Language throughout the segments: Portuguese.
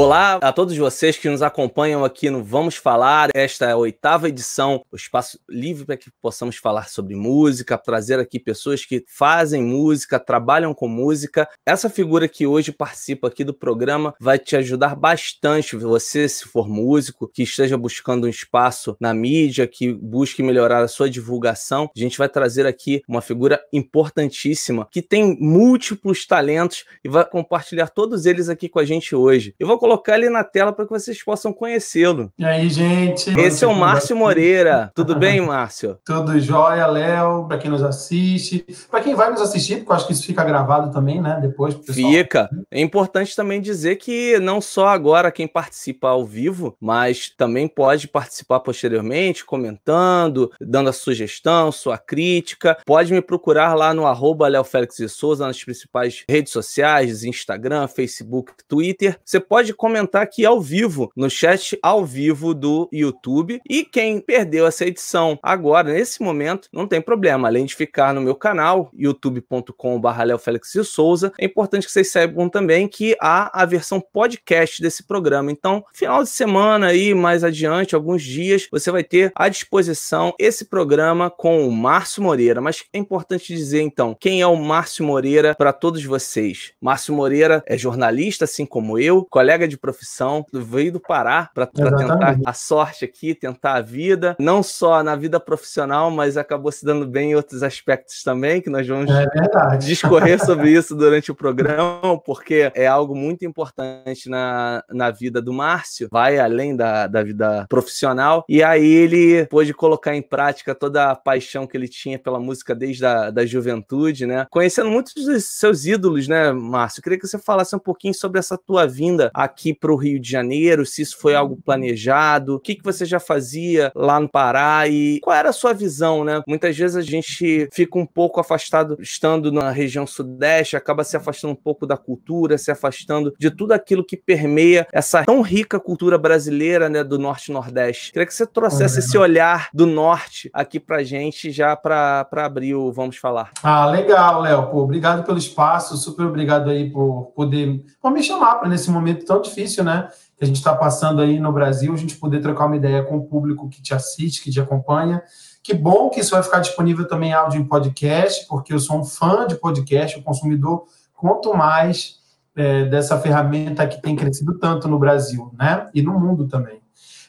Olá a todos vocês que nos acompanham aqui no Vamos Falar. Esta é a oitava edição, o espaço livre para que possamos falar sobre música, trazer aqui pessoas que fazem música, trabalham com música. Essa figura que hoje participa aqui do programa vai te ajudar bastante. Você, se for músico, que esteja buscando um espaço na mídia, que busque melhorar a sua divulgação, a gente vai trazer aqui uma figura importantíssima que tem múltiplos talentos e vai compartilhar todos eles aqui com a gente hoje. Eu vou colocar ele na tela para que vocês possam conhecê-lo. E aí, gente? Esse é o Márcio Moreira. Tudo bem, Márcio? Tudo jóia, Léo, para quem nos assiste. Para quem vai nos assistir, porque eu acho que isso fica gravado também, né? Depois. Fica. É importante também dizer que não só agora quem participa ao vivo, mas também pode participar posteriormente, comentando, dando a sugestão, sua crítica. Pode me procurar lá no arroba Léo Félix de Souza, nas principais redes sociais, Instagram, Facebook, Twitter. Você pode pode comentar aqui ao vivo, no chat ao vivo do YouTube. E quem perdeu essa edição agora, nesse momento, não tem problema. Além de ficar no meu canal, youtube.com.br Léo Félix de Souza, é importante que vocês saibam também que há a versão podcast desse programa. Então, final de semana aí, mais adiante, alguns dias, você vai ter à disposição esse programa com o Márcio Moreira. Mas é importante dizer, então, quem é o Márcio Moreira para todos vocês? Márcio Moreira é jornalista, assim como eu, colega colega de profissão, veio do Pará para tentar a sorte aqui, tentar a vida, não só na vida profissional, mas acabou se dando bem em outros aspectos também, que nós vamos é discorrer sobre isso durante o programa, porque é algo muito importante na, na vida do Márcio, vai além da, da vida profissional, e aí ele pôde colocar em prática toda a paixão que ele tinha pela música desde a da juventude, né? Conhecendo muitos dos seus ídolos, né, Márcio? Eu queria que você falasse um pouquinho sobre essa tua vinda aqui para o Rio de Janeiro, se isso foi algo planejado, o que, que você já fazia lá no Pará e qual era a sua visão, né? Muitas vezes a gente fica um pouco afastado, estando na região sudeste, acaba se afastando um pouco da cultura, se afastando de tudo aquilo que permeia essa tão rica cultura brasileira, né, do norte e nordeste. Queria que você trouxesse esse olhar do norte aqui pra gente já para abrir o Vamos Falar. Ah, legal, Léo. obrigado pelo espaço, super obrigado aí por poder por me chamar para nesse momento tão difícil, né? Que a gente está passando aí no Brasil, a gente poder trocar uma ideia com o público que te assiste, que te acompanha. Que bom que isso vai ficar disponível também áudio em podcast, porque eu sou um fã de podcast, o consumidor, quanto mais é, dessa ferramenta que tem crescido tanto no Brasil, né? E no mundo também.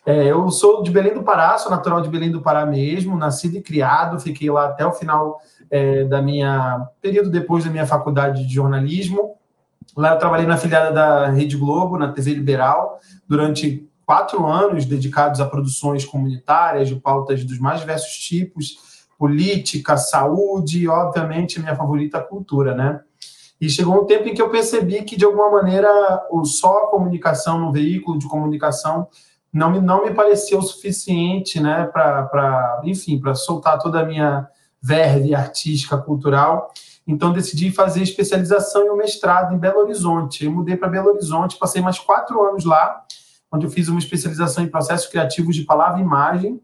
É, eu sou de Belém do Pará, sou natural de Belém do Pará mesmo, nascido e criado, fiquei lá até o final é, da minha período depois da minha faculdade de jornalismo. Lá eu trabalhei na filiada da Rede Globo, na TV Liberal, durante quatro anos dedicados a produções comunitárias de pautas dos mais diversos tipos, política, saúde e, obviamente, minha favorita, cultura, né? E chegou um tempo em que eu percebi que, de alguma maneira, o só a comunicação no veículo de comunicação não me, não me parecia o suficiente, né, para, enfim, para soltar toda a minha verve artística, cultural. Então, decidi fazer especialização e um mestrado em Belo Horizonte. Eu mudei para Belo Horizonte, passei mais quatro anos lá, onde eu fiz uma especialização em processos criativos de palavra e imagem,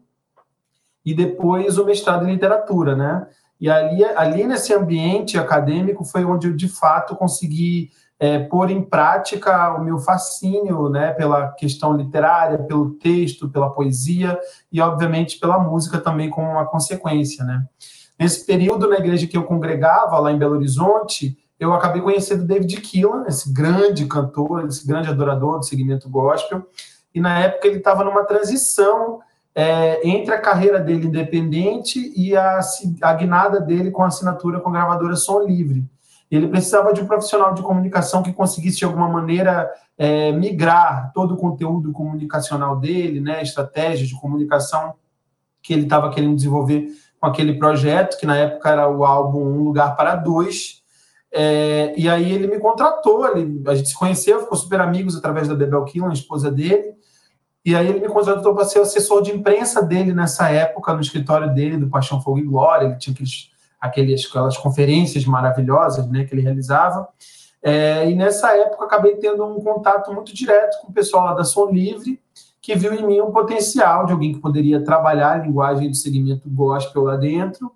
e depois o mestrado em literatura, né? E ali, ali nesse ambiente acadêmico foi onde eu, de fato, consegui é, pôr em prática o meu fascínio né, pela questão literária, pelo texto, pela poesia e, obviamente, pela música também como uma consequência, né? Nesse período, na igreja que eu congregava, lá em Belo Horizonte, eu acabei conhecendo David Keelan, esse grande cantor, esse grande adorador do segmento gospel, e na época ele estava numa transição é, entre a carreira dele independente e a, a guinada dele com a assinatura com a gravadora Som Livre. Ele precisava de um profissional de comunicação que conseguisse, de alguma maneira, é, migrar todo o conteúdo comunicacional dele, né, estratégias de comunicação que ele estava querendo desenvolver com aquele projeto, que na época era o álbum Um Lugar para Dois. É, e aí ele me contratou, ele, a gente se conheceu, ficou super amigos através da Bebel Killan, esposa dele. E aí ele me contratou para ser assessor de imprensa dele nessa época, no escritório dele, do Paixão Fogo e Glória. Ele tinha aqueles, aqueles, aquelas conferências maravilhosas né, que ele realizava. É, e nessa época acabei tendo um contato muito direto com o pessoal lá da Som Livre, que viu em mim um potencial de alguém que poderia trabalhar a linguagem do segmento gospel lá dentro,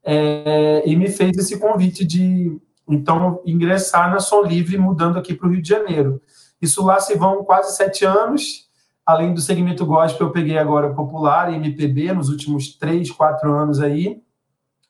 é, e me fez esse convite de, então, ingressar na Som Livre, mudando aqui para o Rio de Janeiro. Isso lá se vão quase sete anos. Além do segmento gospel, eu peguei agora popular MPB nos últimos três, quatro anos aí.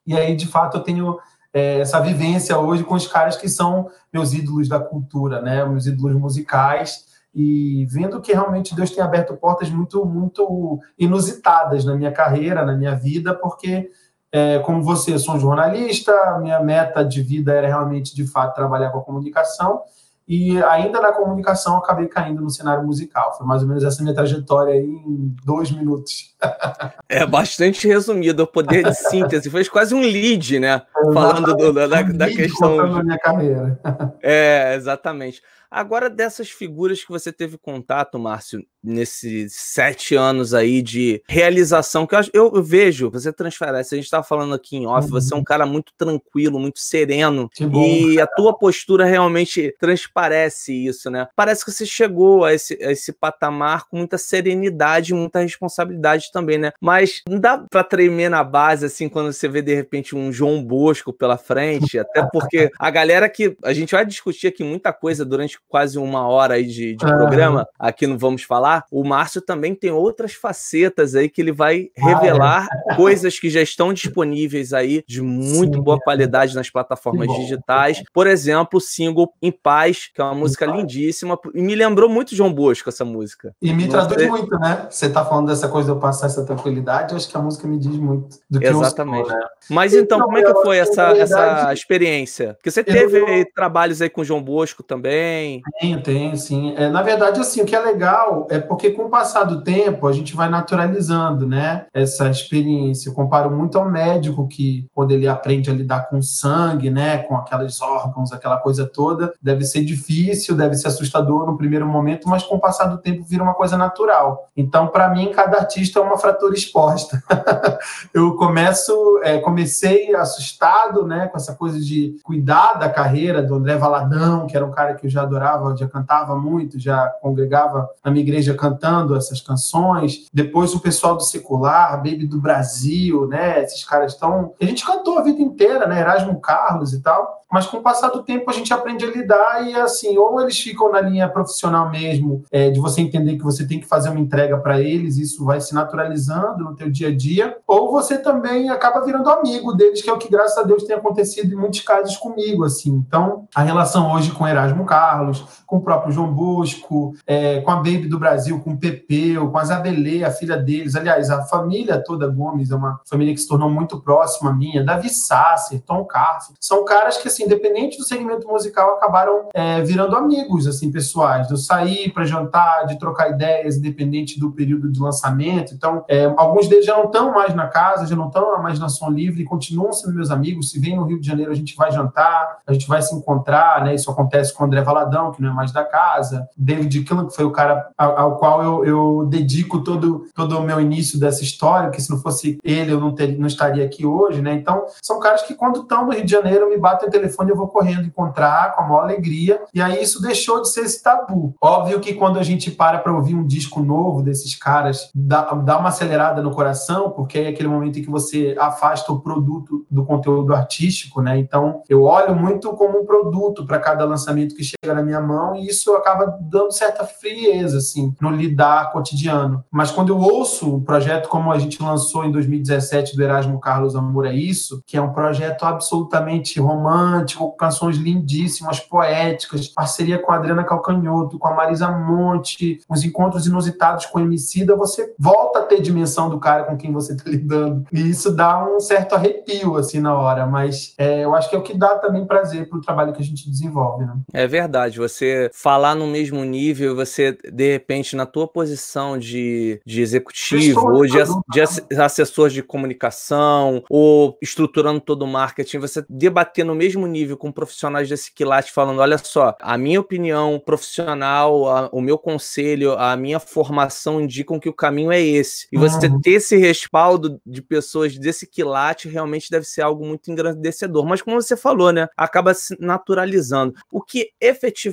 E aí, de fato, eu tenho é, essa vivência hoje com os caras que são meus ídolos da cultura, né? Meus ídolos musicais e vendo que realmente Deus tem aberto portas muito, muito inusitadas na minha carreira, na minha vida, porque é, como você, eu sou um jornalista, minha meta de vida era realmente, de fato, trabalhar com a comunicação, e ainda na comunicação acabei caindo no cenário musical. Foi mais ou menos essa minha trajetória aí em dois minutos. É bastante resumido, o poder de síntese. Foi quase um lead, né? Falando do, da, da questão. Da minha carreira. É, exatamente. Agora, dessas figuras que você teve contato, Márcio, nesses sete anos aí de realização, que eu, eu vejo, você transparece, a gente estava falando aqui em off, uhum. você é um cara muito tranquilo, muito sereno, e a tua postura realmente transparece isso, né? Parece que você chegou a esse, a esse patamar com muita serenidade, muita responsabilidade também, né? Mas não dá para tremer na base, assim, quando você vê, de repente, um João Bosco pela frente, até porque a galera que, a gente vai discutir aqui muita coisa durante quase uma hora aí de, de programa, aqui não vamos falar, o Márcio também tem outras facetas aí que ele vai revelar ah, é. coisas que já estão disponíveis aí de muito Sim, boa qualidade nas plataformas digitais. Por exemplo, o single Em Paz, que é uma música lindíssima, e me lembrou muito João Bosco essa música. E me traduz sei... muito, né? Você tá falando dessa coisa de eu passar essa tranquilidade, eu acho que a música me diz muito do que Exatamente. eu sou, né? Mas então, então, como é que foi essa, essa experiência? Porque você teve eu... trabalhos aí com João Bosco também, tem? Tenho, tenho, sim. É, na verdade, assim, o que é legal é porque com o passar do tempo a gente vai naturalizando, né? Essa experiência. Eu comparo muito ao médico que, quando ele aprende a lidar com sangue, né? Com aqueles órgãos, aquela coisa toda, deve ser difícil, deve ser assustador no primeiro momento, mas com o passar do tempo vira uma coisa natural. Então, para mim, cada artista é uma fratura exposta. eu começo, é, comecei assustado, né? Com essa coisa de cuidar da carreira do André Valadão, que era um cara que eu já adorava adorava, já cantava muito, já congregava na minha igreja cantando essas canções. Depois o pessoal do secular, Baby do Brasil, né? Esses caras estão. A gente cantou a vida inteira, né? Erasmo Carlos e tal. Mas com o passar do tempo a gente aprende a lidar e assim, ou eles ficam na linha profissional mesmo, é, de você entender que você tem que fazer uma entrega para eles, isso vai se naturalizando no teu dia a dia, ou você também acaba virando amigo deles, que é o que graças a Deus tem acontecido em muitos casos comigo, assim. Então, a relação hoje com Erasmo Carlos, com o próprio João Bosco, é, com a Baby do Brasil, com o Pepeu, com a Zabelê, a filha deles, aliás, a família toda Gomes é uma família que se tornou muito próxima minha, Davi Sasser, Tom Carf, são caras que assim, independente do segmento musical, acabaram é, virando amigos, assim, pessoais, de eu sair para jantar, de trocar ideias, independente do período de lançamento. Então, é, alguns deles já não estão mais na casa, já não estão mais na Som Livre, continuam sendo meus amigos. Se vem no Rio de Janeiro, a gente vai jantar, a gente vai se encontrar, né? Isso acontece com o André Valadão, que não é mais da casa, David Killen, que foi o cara ao, qual eu, eu, dedico todo, todo o meu início dessa história, que se não fosse ele, eu não, ter, não estaria aqui hoje, né? Então, são caras que quando estão no Rio de Janeiro, me batem o telefone telefone, eu vou correndo encontrar com a maior alegria. E aí isso deixou de ser esse tabu. Óbvio que quando a gente para para ouvir um disco novo desses caras, dá, dá uma acelerada no coração, porque é aquele momento em que você afasta o produto do conteúdo artístico, né? Então eu olho muito como um produto para cada lançamento que chega na minha mão e isso acaba dando certa frieza, assim, no lidar cotidiano. Mas quando eu ouço um projeto como a gente lançou em 2017 do Erasmo Carlos Amor é Isso, que é um projeto absolutamente romântico, romântico, canções lindíssimas, poéticas, parceria com a Adriana Calcanhoto, com a Marisa Monte, uns encontros inusitados com o Emicida, você volta a ter dimensão do cara com quem você está lidando. E isso dá um certo arrepio, assim, na hora, mas é, eu acho que é o que dá também prazer para o trabalho que a gente desenvolve, né? É verdade, você falar no mesmo nível, você, de repente, na tua posição de, de executivo, ou de, de assessor de comunicação, ou estruturando todo o marketing, você debater no mesmo nível nível com profissionais desse quilate falando: olha só, a minha opinião profissional, a, o meu conselho, a minha formação indicam que o caminho é esse. E você uhum. ter esse respaldo de pessoas desse quilate realmente deve ser algo muito engrandecedor. Mas como você falou, né? Acaba se naturalizando. O que efetivamente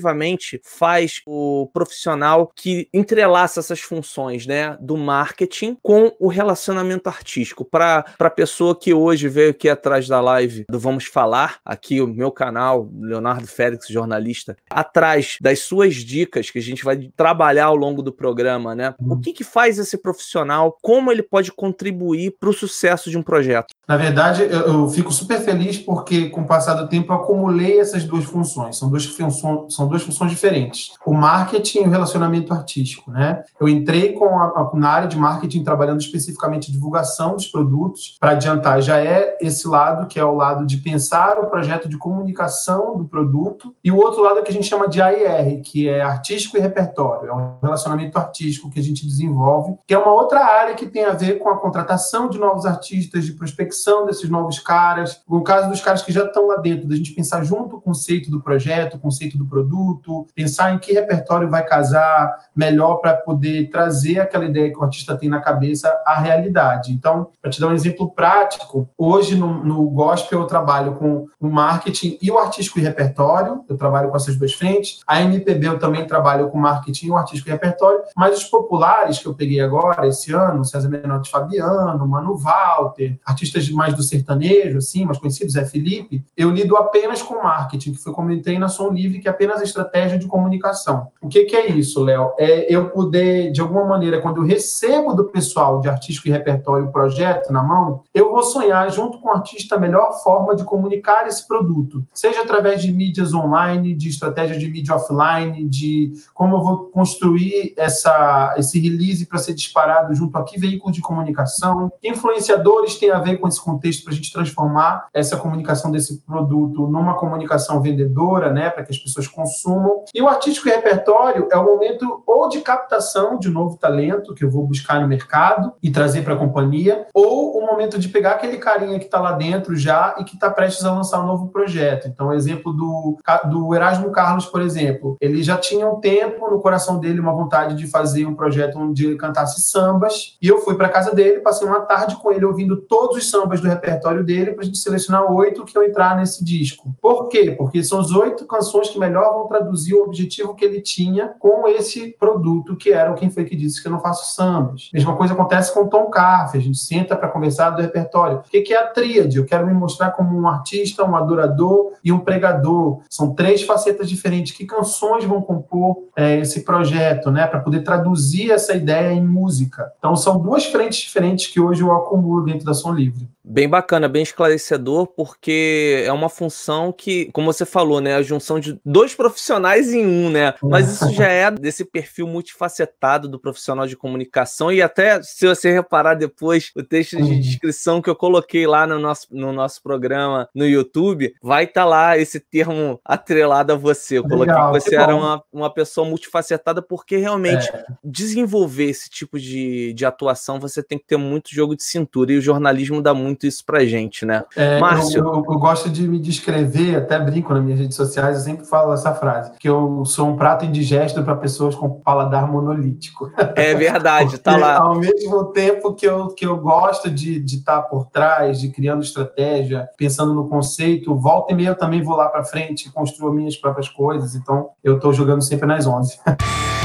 faz o profissional que entrelaça essas funções, né, do marketing com o relacionamento artístico. Para a pessoa que hoje veio aqui atrás da live do Vamos Falar, aqui o meu canal, Leonardo Félix, jornalista, atrás das suas dicas que a gente vai trabalhar ao longo do programa, né? O que, que faz esse profissional? Como ele pode contribuir para o sucesso de um projeto? Na verdade, eu, fico super feliz porque, com o passar do tempo, eu acumulei essas duas funções. São duas, funções, são duas funções diferentes. O marketing e o relacionamento artístico, né? Eu entrei com a, na área de marketing trabalhando especificamente divulgação dos produtos. Para adiantar, já é esse lado que é o lado de pensar o projeto de comunicação do produto e o outro lado é que a gente chama de AIR, que é artístico e repertório. É um relacionamento artístico que a gente desenvolve, que é uma outra área que tem a ver com a contratação de novos artistas, de prospecção conexão desses novos caras, no caso dos caras que já estão lá dentro, da gente pensar junto o conceito do projeto, o conceito do produto, pensar em que repertório vai casar melhor para poder trazer aquela ideia que o artista tem na cabeça à realidade. Então, para te dar um exemplo prático, hoje no, no gospel eu trabalho com o marketing e o artístico e repertório, eu trabalho com essas duas frentes. A MPB eu também trabalho com marketing e o artístico e repertório, mas os populares que eu peguei agora, esse ano, César Menotti Fabiano, Mano Walter, artistas mais do sertanejo, assim, mais conhecidos, é Felipe, eu lido apenas com marketing, que foi como entrei na Som Livre, que é apenas estratégia de comunicação. O que, que é isso, Léo? É eu poder, de alguma maneira, quando eu recebo do pessoal de artístico e repertório o projeto na mão, eu vou sonhar junto com o artista a melhor forma de comunicar esse produto, seja através de mídias online, de estratégia de mídia offline, de como eu vou construir essa, esse release para ser disparado junto a que veículo de comunicação. Influenciadores têm a ver com esse contexto para a gente transformar essa comunicação desse produto numa comunicação vendedora, né, para que as pessoas consumam. E o artístico e repertório é o momento ou de captação de novo talento que eu vou buscar no mercado e trazer para a companhia, ou o momento de pegar aquele carinha que está lá dentro já e que está prestes a lançar um novo projeto. Então, exemplo do, do Erasmo Carlos, por exemplo, ele já tinha um tempo no coração dele uma vontade de fazer um projeto onde ele cantasse sambas, e eu fui para casa dele, passei uma tarde com ele ouvindo todos os sambas do repertório dele para a gente selecionar oito que vão entrar nesse disco. Por quê? Porque são as oito canções que melhor vão traduzir o objetivo que ele tinha com esse produto, que era o Quem Foi Que Disse Que Eu Não Faço Sambas. Mesma coisa acontece com o Tom Carfe, a gente senta para conversar do repertório. O que é a tríade? Eu quero me mostrar como um artista, um adorador e um pregador. São três facetas diferentes. Que canções vão compor é, esse projeto, né? Para poder traduzir essa ideia em música. Então, são duas frentes diferentes que hoje eu acumulo dentro da Som Livre. Bem bacana, bem esclarecedor, porque é uma função que, como você falou, né, a junção de dois profissionais em um, né? Mas isso já é desse perfil multifacetado do profissional de comunicação e até se você reparar depois o texto de uhum. descrição que eu coloquei lá no nosso, no nosso programa no YouTube, vai estar tá lá esse termo atrelado a você. Eu coloquei Legal, que você era uma, uma pessoa multifacetada porque realmente é. desenvolver esse tipo de, de atuação você tem que ter muito jogo de cintura e o jornalismo dá muito muito isso pra gente, né? É, Márcio. Eu, eu, eu, gosto de me descrever, até brinco nas minhas redes sociais, eu sempre falo essa frase, que eu sou um prato indigesto para pessoas com paladar monolítico. É verdade, tá lá. Ao mesmo tempo que eu, que eu gosto de estar tá por trás, de criando estratégia, pensando no conceito, volta e meia eu também vou lá para frente e construo minhas próprias coisas, então eu estou jogando sempre nas 11.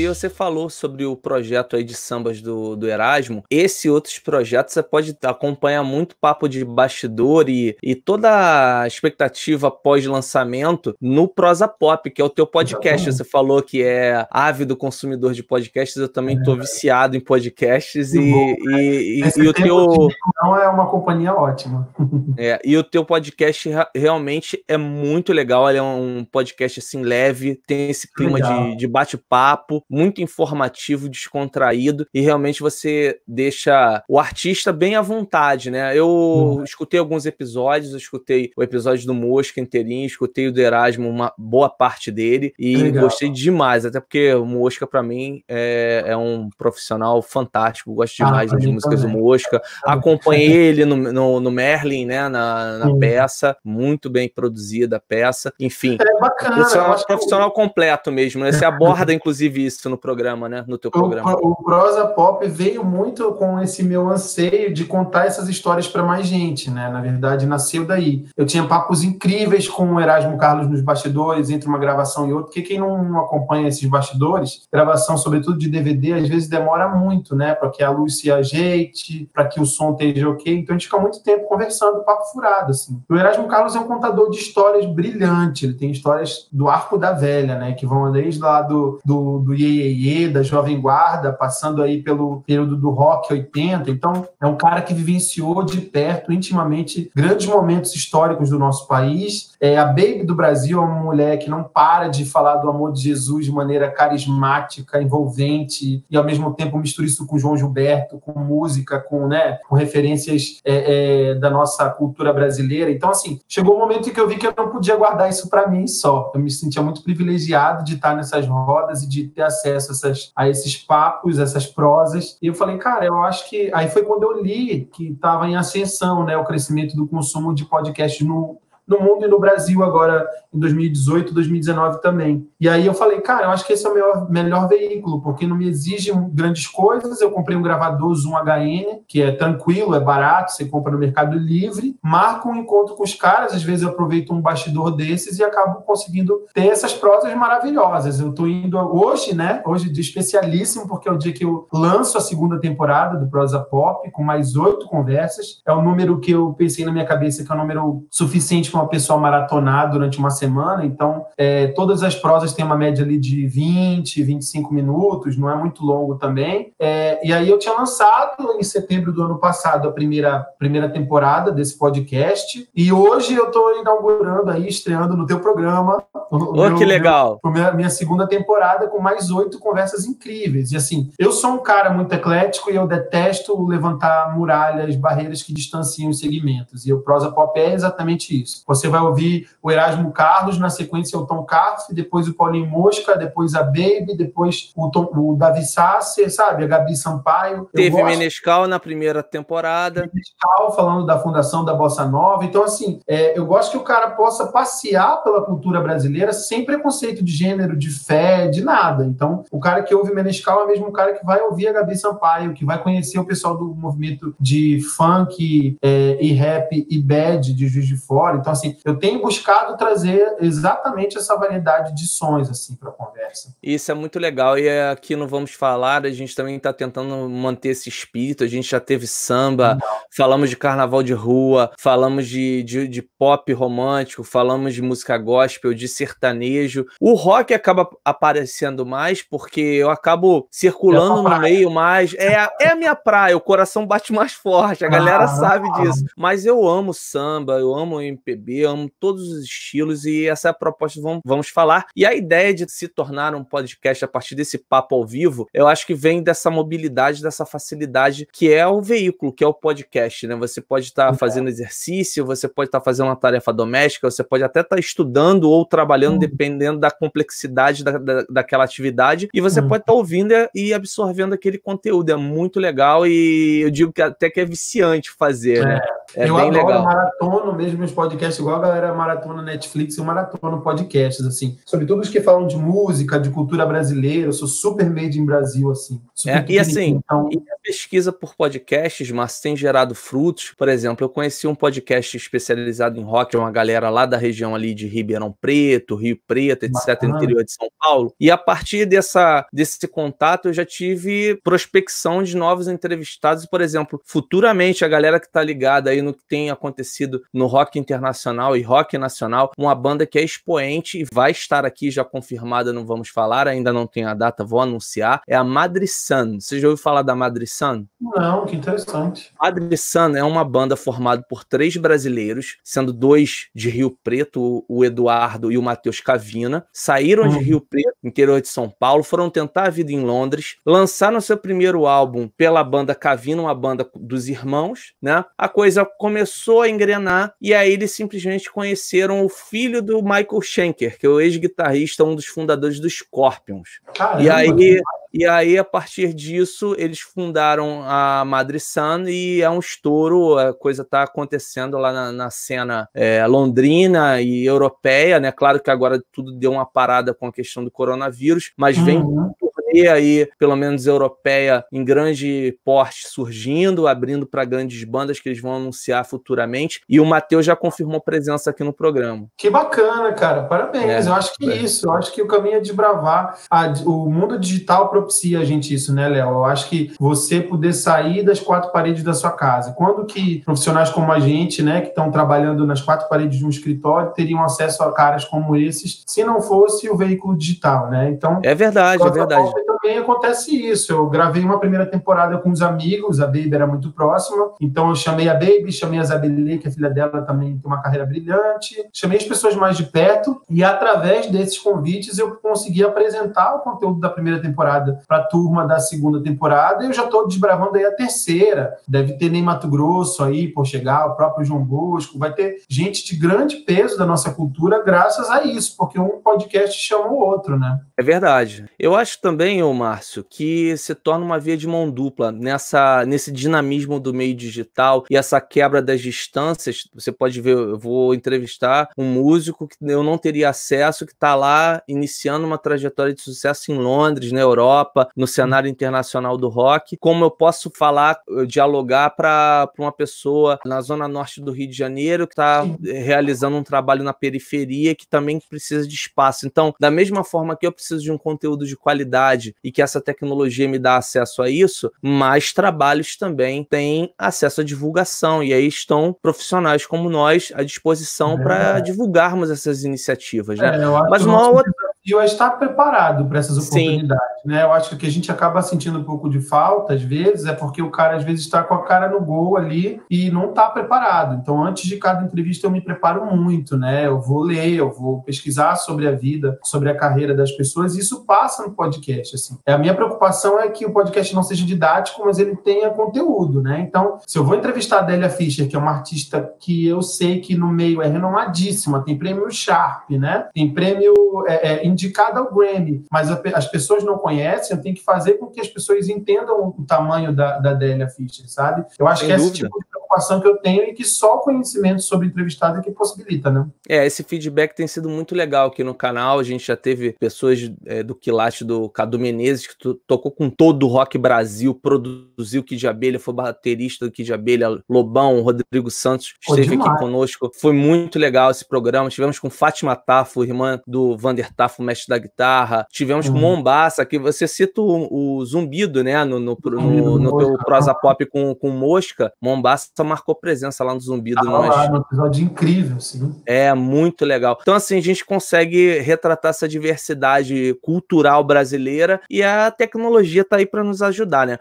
E você falou sobre o projeto aí de sambas do, do Erasmo. Esse e outros projetos você pode acompanhar muito papo de bastidor e, e toda a expectativa pós-lançamento no Prosa Pop, que é o teu podcast. Você falou que é ávido consumidor de podcasts, eu também estou é. viciado em podcasts e, e, e, e o teu. Não é uma companhia ótima. É, e o teu podcast realmente é muito legal. Ele é um podcast assim leve, tem esse clima de, de bate-papo muito informativo, descontraído e realmente você deixa o artista bem à vontade, né? Eu uhum. escutei alguns episódios, eu escutei o episódio do Mosca inteirinho, escutei o do Erasmo uma boa parte dele e Legal. gostei demais, até porque o Mosca para mim é, é, um profissional fantástico, gosto ah, demais ah, das músicas também. do Mosca. Acompanhei ele no, no, no, Merlin, né, na, na peça, muito bem produzida a peça, enfim. É bacana. Profissional, profissional completo mesmo, né? Você aborda inclusive isso no programa, né? No teu programa. O, o Prosa Pop veio muito com esse meu anseio de contar essas histórias para mais gente, né? Na verdade, nasceu daí. Eu tinha papos incríveis com o Erasmo Carlos nos bastidores, entre uma gravação e outra, porque quem não acompanha esses bastidores, gravação, sobretudo de DVD, às vezes demora muito, né? Para que a luz se ajeite, para que o som esteja ok. Então a gente fica muito tempo conversando, papo furado, assim. O Erasmo Carlos é um contador de histórias brilhante. Ele tem histórias do arco da velha, né? Que vão desde lá do, do, do Iê, da Jovem Guarda, passando aí pelo período do rock 80. Então, é um cara que vivenciou de perto, intimamente, grandes momentos históricos do nosso país. É, a Baby do Brasil é uma mulher que não para de falar do amor de Jesus de maneira carismática, envolvente, e ao mesmo tempo mistura isso com João Gilberto, com música, com, né, com referências é, é, da nossa cultura brasileira. Então, assim, chegou o um momento em que eu vi que eu não podia guardar isso para mim só. Eu me sentia muito privilegiado de estar nessas rodas e de ter acesso a, essas, a esses papos, essas prosas. E eu falei, cara, eu acho que. Aí foi quando eu li que estava em ascensão, né, o crescimento do consumo de podcast no, no mundo e no Brasil agora em 2018, 2019 também. E aí eu falei, cara, eu acho que esse é o meu melhor veículo, porque não me exige grandes coisas. Eu comprei um gravador Zoom HN, que é tranquilo, é barato, você compra no Mercado Livre, marco um encontro com os caras, às vezes eu aproveito um bastidor desses e acabo conseguindo ter essas prosas maravilhosas. Eu tô indo hoje, né? Hoje de especialíssimo, porque é o dia que eu lanço a segunda temporada do Prosa Pop, com mais oito conversas. É o número que eu pensei na minha cabeça que é um número suficiente para uma pessoa maratonar durante uma semana, então é, todas as prosas têm uma média ali de 20, 25 minutos, não é muito longo também. É, e aí eu tinha lançado em setembro do ano passado a primeira, primeira temporada desse podcast, e hoje eu estou inaugurando aí, estreando no teu programa. Oh, meu, que legal! Meu, minha, minha segunda temporada com mais oito conversas incríveis. E assim, eu sou um cara muito eclético e eu detesto levantar muralhas, barreiras que distanciam os segmentos. E o Prosa Pop é exatamente isso. Você vai ouvir o Erasmo Carlos na sequência o Tom Carf, depois o Paulinho Mosca, depois a Baby, depois o, Tom, o Davi Sasser, sabe? A Gabi Sampaio. Teve Menescal na primeira temporada. Menescal, falando da fundação da Bossa Nova. Então, assim, é, eu gosto que o cara possa passear pela cultura brasileira sem preconceito de gênero, de fé, de nada. Então, o cara que ouve Menescal é o mesmo cara que vai ouvir a Gabi Sampaio, que vai conhecer o pessoal do movimento de funk é, e rap e bad de Juiz de Fora. Então, assim, eu tenho buscado trazer exatamente essa variedade de sons assim para a conversa. Isso é muito legal e aqui no Vamos Falar a gente também está tentando manter esse espírito. A gente já teve samba, Não. falamos de carnaval de rua, falamos de, de, de, pop romântico, falamos de música gospel, de sertanejo. O rock acaba aparecendo mais porque eu acabo circulando é no meio mais. É, é a minha praia, o coração bate mais forte, a galera ah, sabe disso. Mas eu amo samba, eu amo MPB, amo todos os estilos e essa é a proposta vamos, vamos falar. E a ideia de se tornar um podcast a partir desse papo ao vivo, eu acho que vem dessa mobilidade, dessa facilidade que é o veículo, que é o podcast, né? Você pode estar tá fazendo exercício, você pode estar tá fazendo uma tarefa doméstica, você pode até estar tá estudando ou trabalhando, uhum. dependendo da complexidade da, da, daquela atividade, e você uhum. pode estar ouvindo e absorvendo aquele conteúdo. É muito legal e eu digo que até que é viciante fazer, né? é. É eu adoro legal. maratona mesmo os podcasts, igual a galera maratona Netflix e maratona podcasts, assim. Sobretudo os que falam de música, de cultura brasileira, eu sou super made in Brasil, assim. É, e assim, então... e a pesquisa por podcasts, mas tem gerado frutos. Por exemplo, eu conheci um podcast especializado em rock, uma galera lá da região ali de Ribeirão Preto, Rio Preto, etc., Bacana. interior de São Paulo. E a partir dessa, desse contato, eu já tive prospecção de novos entrevistados. Por exemplo, futuramente, a galera que está ligada aí no que tem acontecido no rock internacional e rock nacional, uma banda que é expoente e vai estar aqui já confirmada, não vamos falar, ainda não tem a data, vou anunciar, é a Madre Sun. Você já ouviu falar da Madre Sun? Não, que interessante. Madre Sun é uma banda formada por três brasileiros, sendo dois de Rio Preto, o Eduardo e o Matheus Cavina, saíram uhum. de Rio Preto, interior de São Paulo, foram tentar a vida em Londres, lançaram seu primeiro álbum pela banda Cavina, uma banda dos irmãos, né? A coisa começou a engrenar e aí eles simplesmente conheceram o filho do Michael Schenker, que é o ex-guitarrista, um dos fundadores dos Scorpions. Caramba, e aí e aí, a partir disso, eles fundaram a Madre Sun e é um estouro, a coisa está acontecendo lá na, na cena é, londrina e europeia, né? Claro que agora tudo deu uma parada com a questão do coronavírus, mas vem uhum turnê aí, pelo menos europeia, em grande porte surgindo, abrindo para grandes bandas que eles vão anunciar futuramente. E o Matheus já confirmou presença aqui no programa. Que bacana, cara. Parabéns. É, eu acho que é. isso. Eu acho que o caminho é desbravar. A, o mundo digital propicia a gente isso, né, Léo? Eu acho que você poder sair das quatro paredes da sua casa. Quando que profissionais como a gente, né, que estão trabalhando nas quatro paredes de um escritório, teriam acesso a caras como esses, se não fosse o veículo digital, né? Então, é verdade, é verdade. Também acontece isso. Eu gravei uma primeira temporada com os amigos, a Baby era muito próxima, então eu chamei a Baby, chamei a Zabelê, que a filha dela também tem uma carreira brilhante, chamei as pessoas mais de perto e através desses convites eu consegui apresentar o conteúdo da primeira temporada para a turma da segunda temporada e eu já estou desbravando aí a terceira. Deve ter nem Mato Grosso aí por chegar, o próprio João Bosco, vai ter gente de grande peso da nossa cultura graças a isso, porque um podcast chama o outro, né? É verdade. Eu acho também, ô Márcio, que se torna uma via de mão dupla nessa, nesse dinamismo do meio digital e essa quebra das distâncias. Você pode ver, eu vou entrevistar um músico que eu não teria acesso, que está lá iniciando uma trajetória de sucesso em Londres, na Europa, no cenário internacional do rock. Como eu posso falar, dialogar para uma pessoa na zona norte do Rio de Janeiro que está realizando um trabalho na periferia que também precisa de espaço. Então, da mesma forma que eu preciso de um conteúdo de qualidade e que essa tecnologia me dá acesso a isso, mais trabalhos também têm acesso à divulgação e aí estão profissionais como nós à disposição é para divulgarmos essas iniciativas, né? É, Mas uma outra desafio é estar preparado para essas oportunidades, Sim. né? Eu acho que a gente acaba sentindo um pouco de falta às vezes é porque o cara às vezes está com a cara no gol ali e não está preparado. Então, antes de cada entrevista eu me preparo muito, né? Eu vou ler, eu vou pesquisar sobre a vida, sobre a carreira das pessoas, e isso passa no podcast, assim. A minha preocupação é que o podcast não seja didático, mas ele tenha conteúdo, né? Então, se eu vou entrevistar a Adélia Fischer, que é uma artista que eu sei que no meio é renomadíssima, tem prêmio Sharp, né? Tem prêmio é, é, indicado ao Grammy, mas as pessoas não conhecem, eu tenho que fazer com que as pessoas entendam o tamanho da, da Adélia Fischer, sabe? Eu acho Sem que dúvida. esse tipo de preocupação que eu tenho e que só o conhecimento sobre entrevistado é que possibilita, né? É, esse feedback tem sido muito legal aqui no canal. A gente já teve pessoas é, do quilate do Cadu Menezes, que tocou com todo o rock Brasil, produziu Kid Abelha, foi baterista do Kid Abelha, Lobão, Rodrigo Santos esteve aqui conosco. Foi muito legal esse programa. Tivemos com Fátima Tafo, irmã do Vander Tafo, mestre da guitarra. Tivemos uhum. com Mombaça, que você cita o, o Zumbido, né? No, no, no, no teu prosa pop com, com Mosca. Mombaça marcou presença lá no Zumbido. Ah, lá, um episódio incrível, sim. É, muito legal. Então, assim, a gente consegue retratar essa diversidade cultural brasileira e a tecnologia tá aí para nos ajudar, né?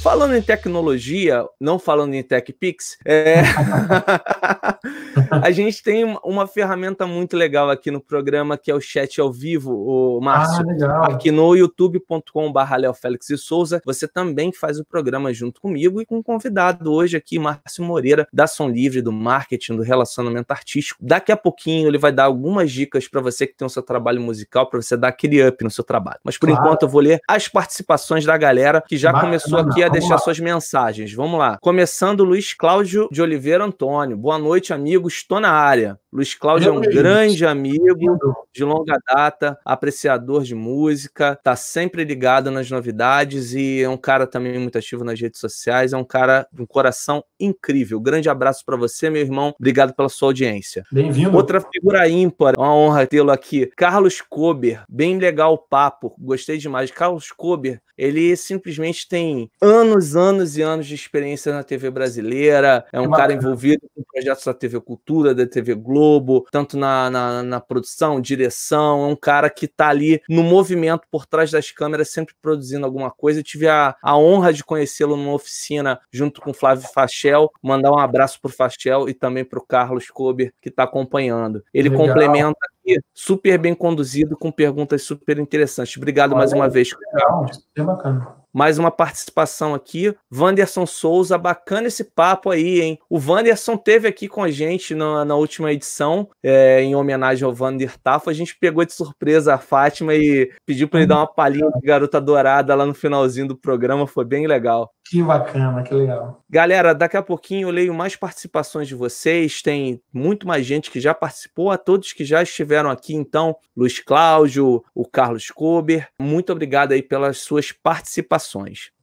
Falando em tecnologia, não falando em TechPix, é... a gente tem uma ferramenta muito legal aqui no programa que é o chat ao vivo, o Márcio. Ah, aqui no youtube.com.br Félix e Souza. Você também faz o programa junto comigo e com um convidado hoje aqui, Márcio Moreira, da Som Livre, do marketing, do relacionamento artístico. Daqui a pouquinho ele vai dar algumas dicas para você que tem o seu trabalho musical, para você dar aquele up no seu trabalho. Mas por claro. enquanto eu vou ler as participações da galera que já começou aqui a deixar suas mensagens. Vamos lá. Começando, Luiz Cláudio de Oliveira Antônio. Boa noite, amigos. Estou na área. Luiz Cláudio é um grande amigo de longa data, apreciador de música, está sempre ligado nas novidades e é um cara também muito ativo nas redes sociais. É um cara de um coração incrível. Grande abraço para você, meu irmão. Obrigado pela sua audiência. Bem-vindo. Outra figura ímpar, uma honra tê-lo aqui. Carlos Kober. Bem legal o papo. Gostei demais. Carlos Kober, ele simplesmente tem anos, anos e anos de experiência na TV brasileira. É um cara envolvido com projetos da TV Cultura, da TV Globo Globo, tanto na, na, na produção, direção. É um cara que está ali no movimento por trás das câmeras, sempre produzindo alguma coisa. Eu tive a, a honra de conhecê-lo numa oficina junto com o Flávio Fachel. Mandar um abraço para o Fachel e também para o Carlos Kober, que está acompanhando. Ele Legal. complementa aqui, super bem conduzido, com perguntas super interessantes. Obrigado Olha, mais uma vez. Legal, é bacana. Mais uma participação aqui. Wanderson Souza, bacana esse papo aí, hein? O Wanderson teve aqui com a gente na, na última edição, é, em homenagem ao Vander Tafo. A gente pegou de surpresa a Fátima e pediu para ele dar uma palhinha de Garota Dourada lá no finalzinho do programa, foi bem legal. Que bacana, que legal. Galera, daqui a pouquinho eu leio mais participações de vocês. Tem muito mais gente que já participou, a todos que já estiveram aqui, então, Luiz Cláudio, o Carlos Kober. Muito obrigado aí pelas suas participações.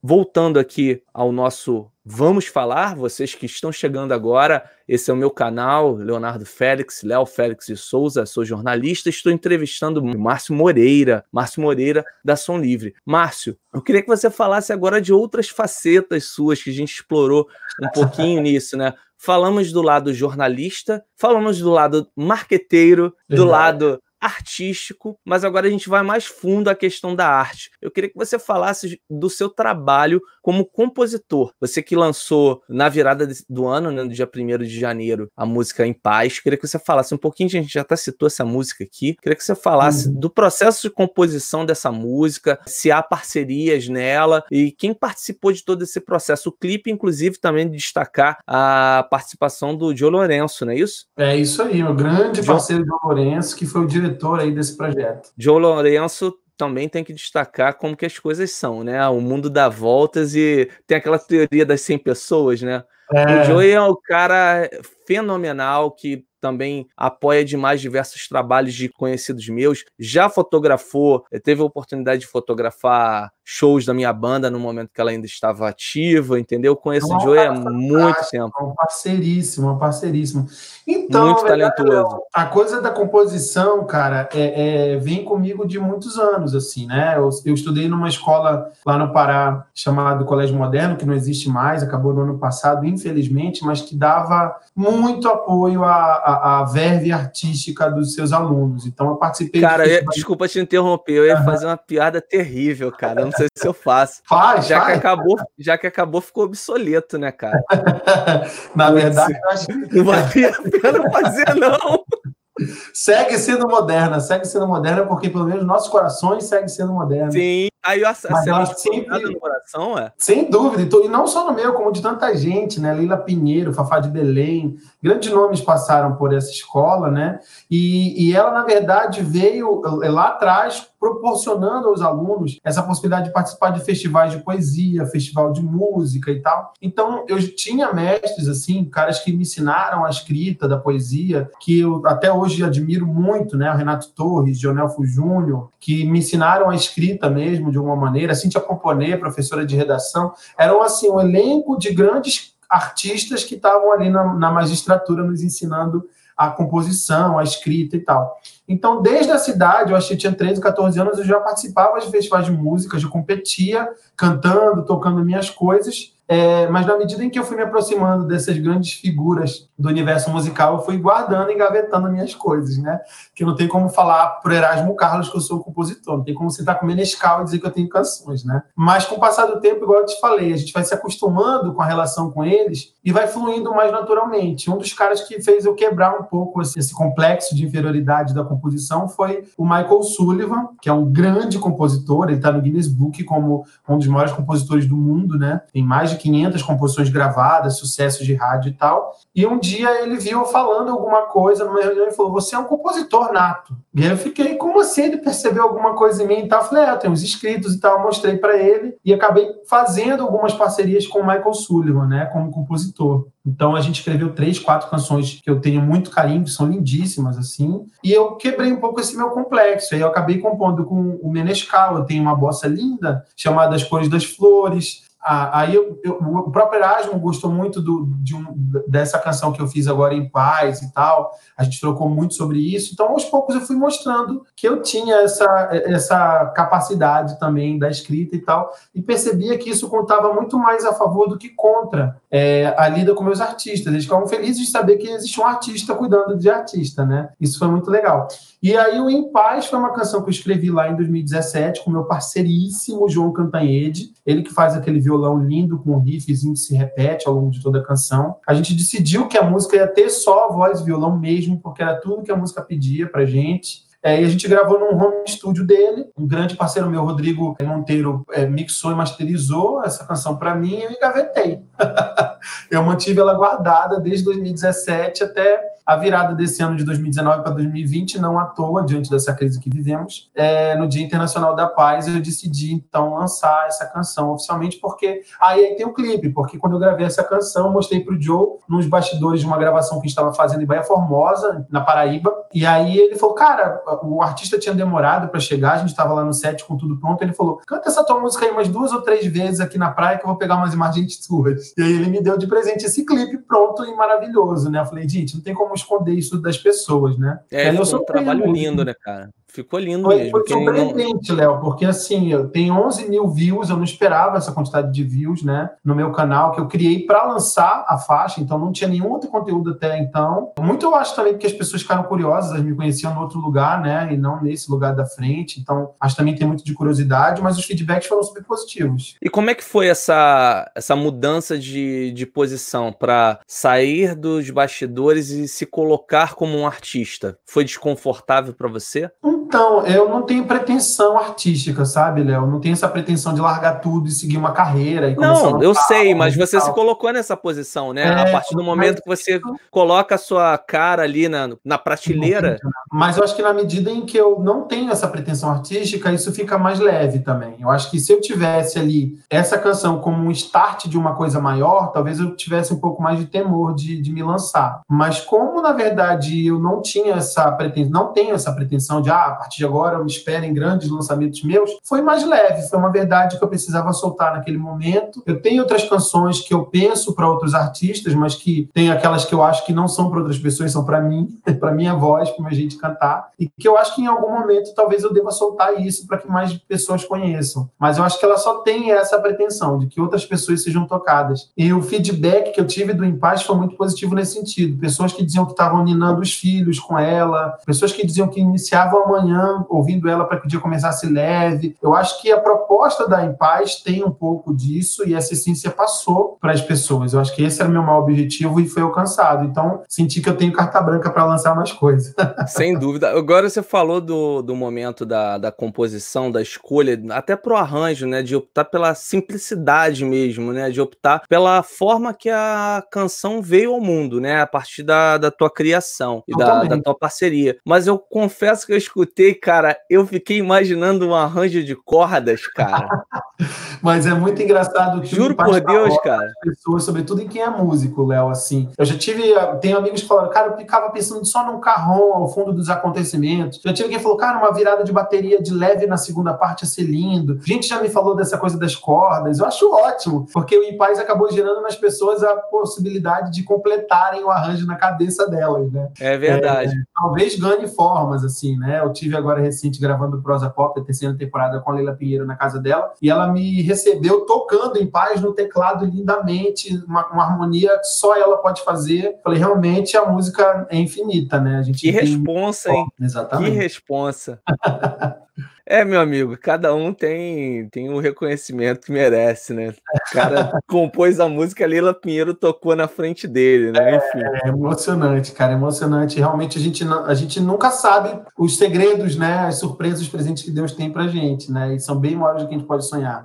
Voltando aqui ao nosso Vamos Falar, vocês que estão chegando agora, esse é o meu canal, Leonardo Félix, Léo Félix de Souza, sou jornalista, estou entrevistando o Márcio Moreira, Márcio Moreira da Som Livre. Márcio, eu queria que você falasse agora de outras facetas suas que a gente explorou um pouquinho nisso, né? Falamos do lado jornalista, falamos do lado marqueteiro, do lado artístico, mas agora a gente vai mais fundo à questão da arte. Eu queria que você falasse do seu trabalho como compositor. Você que lançou na virada do ano, né, no dia 1 de janeiro, a música Em Paz. Queria que você falasse um pouquinho, a gente já até citou essa música aqui. Queria que você falasse uhum. do processo de composição dessa música, se há parcerias nela e quem participou de todo esse processo. O clipe, inclusive, também destacar a participação do Joe Lourenço, não é isso? É isso aí, o grande parceiro Joe Lourenço, que foi o diretor diretor aí desse projeto. Joe Lourenço também tem que destacar como que as coisas são, né? O mundo dá voltas e tem aquela teoria das 100 pessoas, né? É. O Joey é um cara fenomenal que também apoia demais diversos trabalhos de conhecidos meus. Já fotografou, eh, teve a oportunidade de fotografar shows da minha banda no momento que ela ainda estava ativa, entendeu? Conheço o Joey há muito tempo. Um parceiríssimo, um parceiríssimo. Então, muito talentoso. A coisa da composição, cara, é, é, vem comigo de muitos anos, assim, né? Eu, eu estudei numa escola lá no Pará chamada Colégio Moderno, que não existe mais, acabou no ano passado, infelizmente, mas que dava muito apoio à, à, à verve artística dos seus alunos. Então, eu participei. Cara, eu, desculpa te interromper, eu ia uhum. fazer uma piada terrível, cara. Eu não sei se eu faço. Faz, já faz. que acabou, já que acabou, ficou obsoleto, né, cara? Na verdade, eu acho que. Não valia a pena fazer, não. Segue sendo moderna, segue sendo moderna, porque pelo menos nossos corações seguem sendo modernos. Sim, aí a, a sempre no coração, é? Sem dúvida, e não só no meu, como de tanta gente, né? Lila Pinheiro, Fafá de Belém, grandes nomes passaram por essa escola, né? E, e ela, na verdade, veio eh, lá atrás proporcionando aos alunos essa possibilidade de participar de festivais de poesia, festival de música e tal. Então, eu tinha mestres, assim, caras que me ensinaram a escrita da poesia, que eu até hoje admiro muito, né? O Renato Torres, Jonelfo Júnior, que me ensinaram a escrita mesmo, de alguma maneira. A Cintia Componê, professora de redação. Eram, assim, um elenco de grandes artistas que estavam ali na, na magistratura nos ensinando a composição, a escrita e tal. Então, desde a cidade, eu acho que tinha 13, 14 anos, eu já participava de festivais de música, já competia, cantando, tocando minhas coisas. É, mas na medida em que eu fui me aproximando dessas grandes figuras do universo musical, eu fui guardando e engavetando minhas coisas, né? Que não tem como falar pro Erasmo Carlos que eu sou compositor, não tem como sentar com Menescal e dizer que eu tenho canções, né? Mas com o passar do tempo, igual eu te falei, a gente vai se acostumando com a relação com eles e vai fluindo mais naturalmente. Um dos caras que fez eu quebrar um pouco esse, complexo de inferioridade da composição foi o Michael Sullivan, que é um grande compositor, ele está no Guinness Book como um dos maiores compositores do mundo, né? Tem mais de de 500 composições gravadas, sucessos de rádio e tal. E um dia ele viu falando alguma coisa numa reunião e falou: Você é um compositor nato. E eu fiquei, como assim? Ele percebeu alguma coisa em mim e tal? Falei: É, eu tenho uns escritos e tal. Mostrei para ele e acabei fazendo algumas parcerias com o Michael Sullivan, né, como compositor. Então a gente escreveu três, quatro canções que eu tenho muito carinho, que são lindíssimas, assim. E eu quebrei um pouco esse meu complexo. Aí eu acabei compondo com o Menescal. Eu tenho uma bossa linda chamada As Cores das Flores. Ah, aí eu, eu, o próprio Erasmo gostou muito do, de um, dessa canção que eu fiz agora em paz e tal. A gente trocou muito sobre isso. Então, aos poucos, eu fui mostrando que eu tinha essa, essa capacidade também da escrita e tal. E percebia que isso contava muito mais a favor do que contra é, a lida com meus artistas. Eles ficavam felizes de saber que existe um artista cuidando de artista, né? Isso foi muito legal. E aí, o Em Paz foi uma canção que eu escrevi lá em 2017 com meu parceiríssimo João Cantanhede. Ele que faz aquele violão violão lindo com um riffzinho que se repete ao longo de toda a canção. A gente decidiu que a música ia ter só voz e violão mesmo, porque era tudo que a música pedia pra gente. É, e a gente gravou num home studio dele. Um grande parceiro meu, Rodrigo Monteiro, é, mixou e masterizou essa canção para mim e eu engavetei. eu mantive ela guardada desde 2017 até a virada desse ano de 2019 para 2020, não à toa, diante dessa crise que vivemos, é, no Dia Internacional da Paz, eu decidi, então, lançar essa canção oficialmente, porque aí, aí tem o clipe, porque quando eu gravei essa canção, mostrei para o Joe, nos bastidores de uma gravação que a gente estava fazendo em Bahia Formosa, na Paraíba, e aí ele falou, cara, o artista tinha demorado para chegar, a gente estava lá no set com tudo pronto, ele falou, canta essa tua música aí umas duas ou três vezes aqui na praia que eu vou pegar umas imagens suas. E aí ele me deu de presente esse clipe pronto e maravilhoso, né? Eu falei, gente, não tem como esconder isso das pessoas, né? É, eu sou um trabalho lindo, né, cara? Ficou lindo foi, mesmo. Foi surpreendente, não... Léo, porque assim, eu tenho 11 mil views, eu não esperava essa quantidade de views, né, no meu canal, que eu criei para lançar a faixa, então não tinha nenhum outro conteúdo até então. Muito eu acho também porque as pessoas ficaram curiosas, elas me conheciam no outro lugar, né, e não nesse lugar da frente, então acho que também tem muito de curiosidade, mas os feedbacks foram super positivos. E como é que foi essa, essa mudança de, de posição para sair dos bastidores e se colocar como um artista? Foi desconfortável para você? Um então, eu não tenho pretensão artística, sabe, Léo? Não tenho essa pretensão de largar tudo e seguir uma carreira. E não, eu sei, mas você se colocou nessa posição, né? É, a partir do momento que você coloca a sua cara ali na, na prateleira. Mas eu acho que na medida em que eu não tenho essa pretensão artística, isso fica mais leve também. Eu acho que se eu tivesse ali essa canção como um start de uma coisa maior, talvez eu tivesse um pouco mais de temor de, de me lançar. Mas como, na verdade, eu não tinha essa pretensão, não tenho essa pretensão de, ah, partir de agora me esperem grandes lançamentos meus, foi mais leve, foi uma verdade que eu precisava soltar naquele momento. Eu tenho outras canções que eu penso para outros artistas, mas que tem aquelas que eu acho que não são para outras pessoas, são para mim, para minha voz, para minha gente cantar, e que eu acho que em algum momento talvez eu deva soltar isso para que mais pessoas conheçam. Mas eu acho que ela só tem essa pretensão de que outras pessoas sejam tocadas. E o feedback que eu tive do Impaz foi muito positivo nesse sentido. Pessoas que diziam que estavam ninando os filhos com ela, pessoas que diziam que iniciavam amanhã manhã ouvindo ela para que o dia começasse leve. Eu acho que a proposta da Em Paz tem um pouco disso e essa essência passou para as pessoas. Eu acho que esse era o meu maior objetivo e foi alcançado. Então, senti que eu tenho carta branca para lançar mais coisas. Sem dúvida. Agora você falou do, do momento da, da composição, da escolha, até pro arranjo, né? De optar pela simplicidade mesmo, né? De optar pela forma que a canção veio ao mundo, né? A partir da, da tua criação e da, da tua parceria. Mas eu confesso que eu escutei escutei, cara, eu fiquei imaginando um arranjo de cordas, cara. Mas é muito engraçado que Juro por Deus, cara. Pessoas, sobretudo em quem é músico, Léo, assim. Eu já tive, tem amigos que falaram, cara, eu ficava pensando só num carrão ao fundo dos acontecimentos. Já tive quem falou, cara, uma virada de bateria de leve na segunda parte ia ser lindo. Gente já me falou dessa coisa das cordas. Eu acho ótimo, porque o Impaz acabou gerando nas pessoas a possibilidade de completarem o arranjo na cabeça delas, né? É verdade. É, talvez ganhe formas, assim, né? Eu tive agora recente gravando Prosa Pop, a terceira temporada com a Leila Pinheiro na casa dela, e ela me recebeu tocando em paz no teclado lindamente, uma, uma harmonia que só ela pode fazer. Falei, realmente a música é infinita, né? A gente que tem... responsa, hein? Exatamente. Que responsa. É, meu amigo, cada um tem, tem o reconhecimento que merece, né? O cara compôs a música, a Leila Pinheiro tocou na frente dele, né? Enfim. É, é emocionante, cara, é emocionante. Realmente a gente, a gente nunca sabe os segredos, né? As surpresas, os presentes que Deus tem pra gente, né? E são bem maiores do que a gente pode sonhar.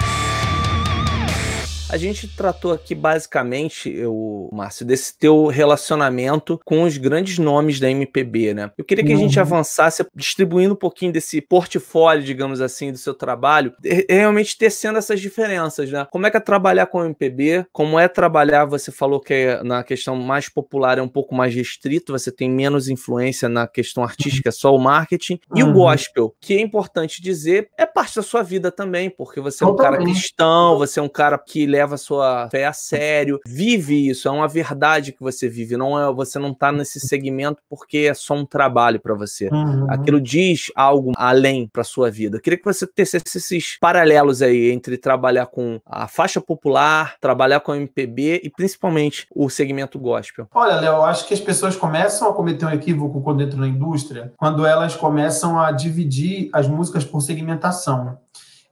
A gente tratou aqui basicamente, eu, Márcio, desse teu relacionamento com os grandes nomes da MPB, né? Eu queria que a gente uhum. avançasse distribuindo um pouquinho desse portfólio, digamos assim, do seu trabalho, realmente tecendo essas diferenças, né? Como é que é trabalhar com MPB? Como é trabalhar, você falou que é, na questão mais popular é um pouco mais restrito, você tem menos influência na questão artística, só o marketing. E uhum. o gospel, que é importante dizer, é parte da sua vida também, porque você é um cara cristão, você é um cara que leva leva a sua fé a sério, vive isso, é uma verdade que você vive, não é você não tá nesse segmento porque é só um trabalho para você. Uhum. Aquilo diz algo além para sua vida. Eu queria que você tecesse esses paralelos aí entre trabalhar com a faixa popular, trabalhar com a MPB e principalmente o segmento gospel. Olha, Léo, eu acho que as pessoas começam a cometer um equívoco quando entram na indústria, quando elas começam a dividir as músicas por segmentação.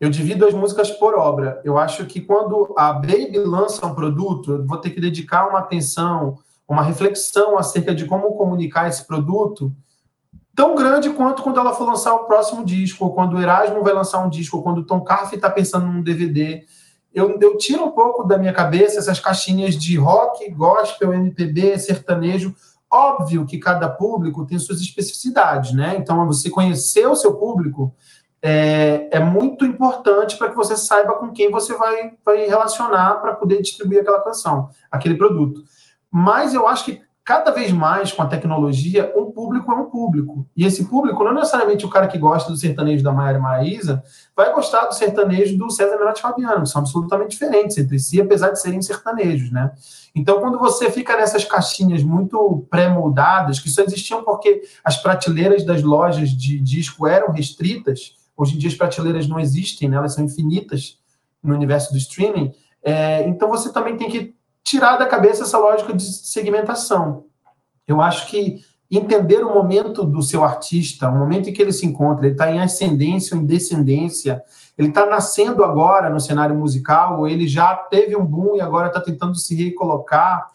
Eu divido as músicas por obra. Eu acho que quando a Baby lança um produto, eu vou ter que dedicar uma atenção, uma reflexão acerca de como comunicar esse produto tão grande quanto quando ela for lançar o próximo disco, ou quando o Erasmo vai lançar um disco, ou quando o Tom Carf está pensando num DVD. Eu, eu tiro um pouco da minha cabeça essas caixinhas de rock, gospel, MPB, sertanejo. Óbvio que cada público tem suas especificidades, né? Então, você conhecer o seu público é, é muito importante para que você saiba com quem você vai, vai relacionar para poder distribuir aquela canção, aquele produto. Mas eu acho que cada vez mais com a tecnologia, um público é um público. E esse público não é necessariamente o cara que gosta do sertanejo da Maia Maraíza vai gostar do sertanejo do César Menotti Fabiano, são absolutamente diferentes entre si, apesar de serem sertanejos, né? Então, quando você fica nessas caixinhas muito pré-moldadas, que só existiam porque as prateleiras das lojas de disco eram restritas, Hoje em dia as prateleiras não existem, né? elas são infinitas no universo do streaming. É, então você também tem que tirar da cabeça essa lógica de segmentação. Eu acho que entender o momento do seu artista, o momento em que ele se encontra, ele está em ascendência ou em descendência, ele está nascendo agora no cenário musical, ou ele já teve um boom e agora está tentando se recolocar.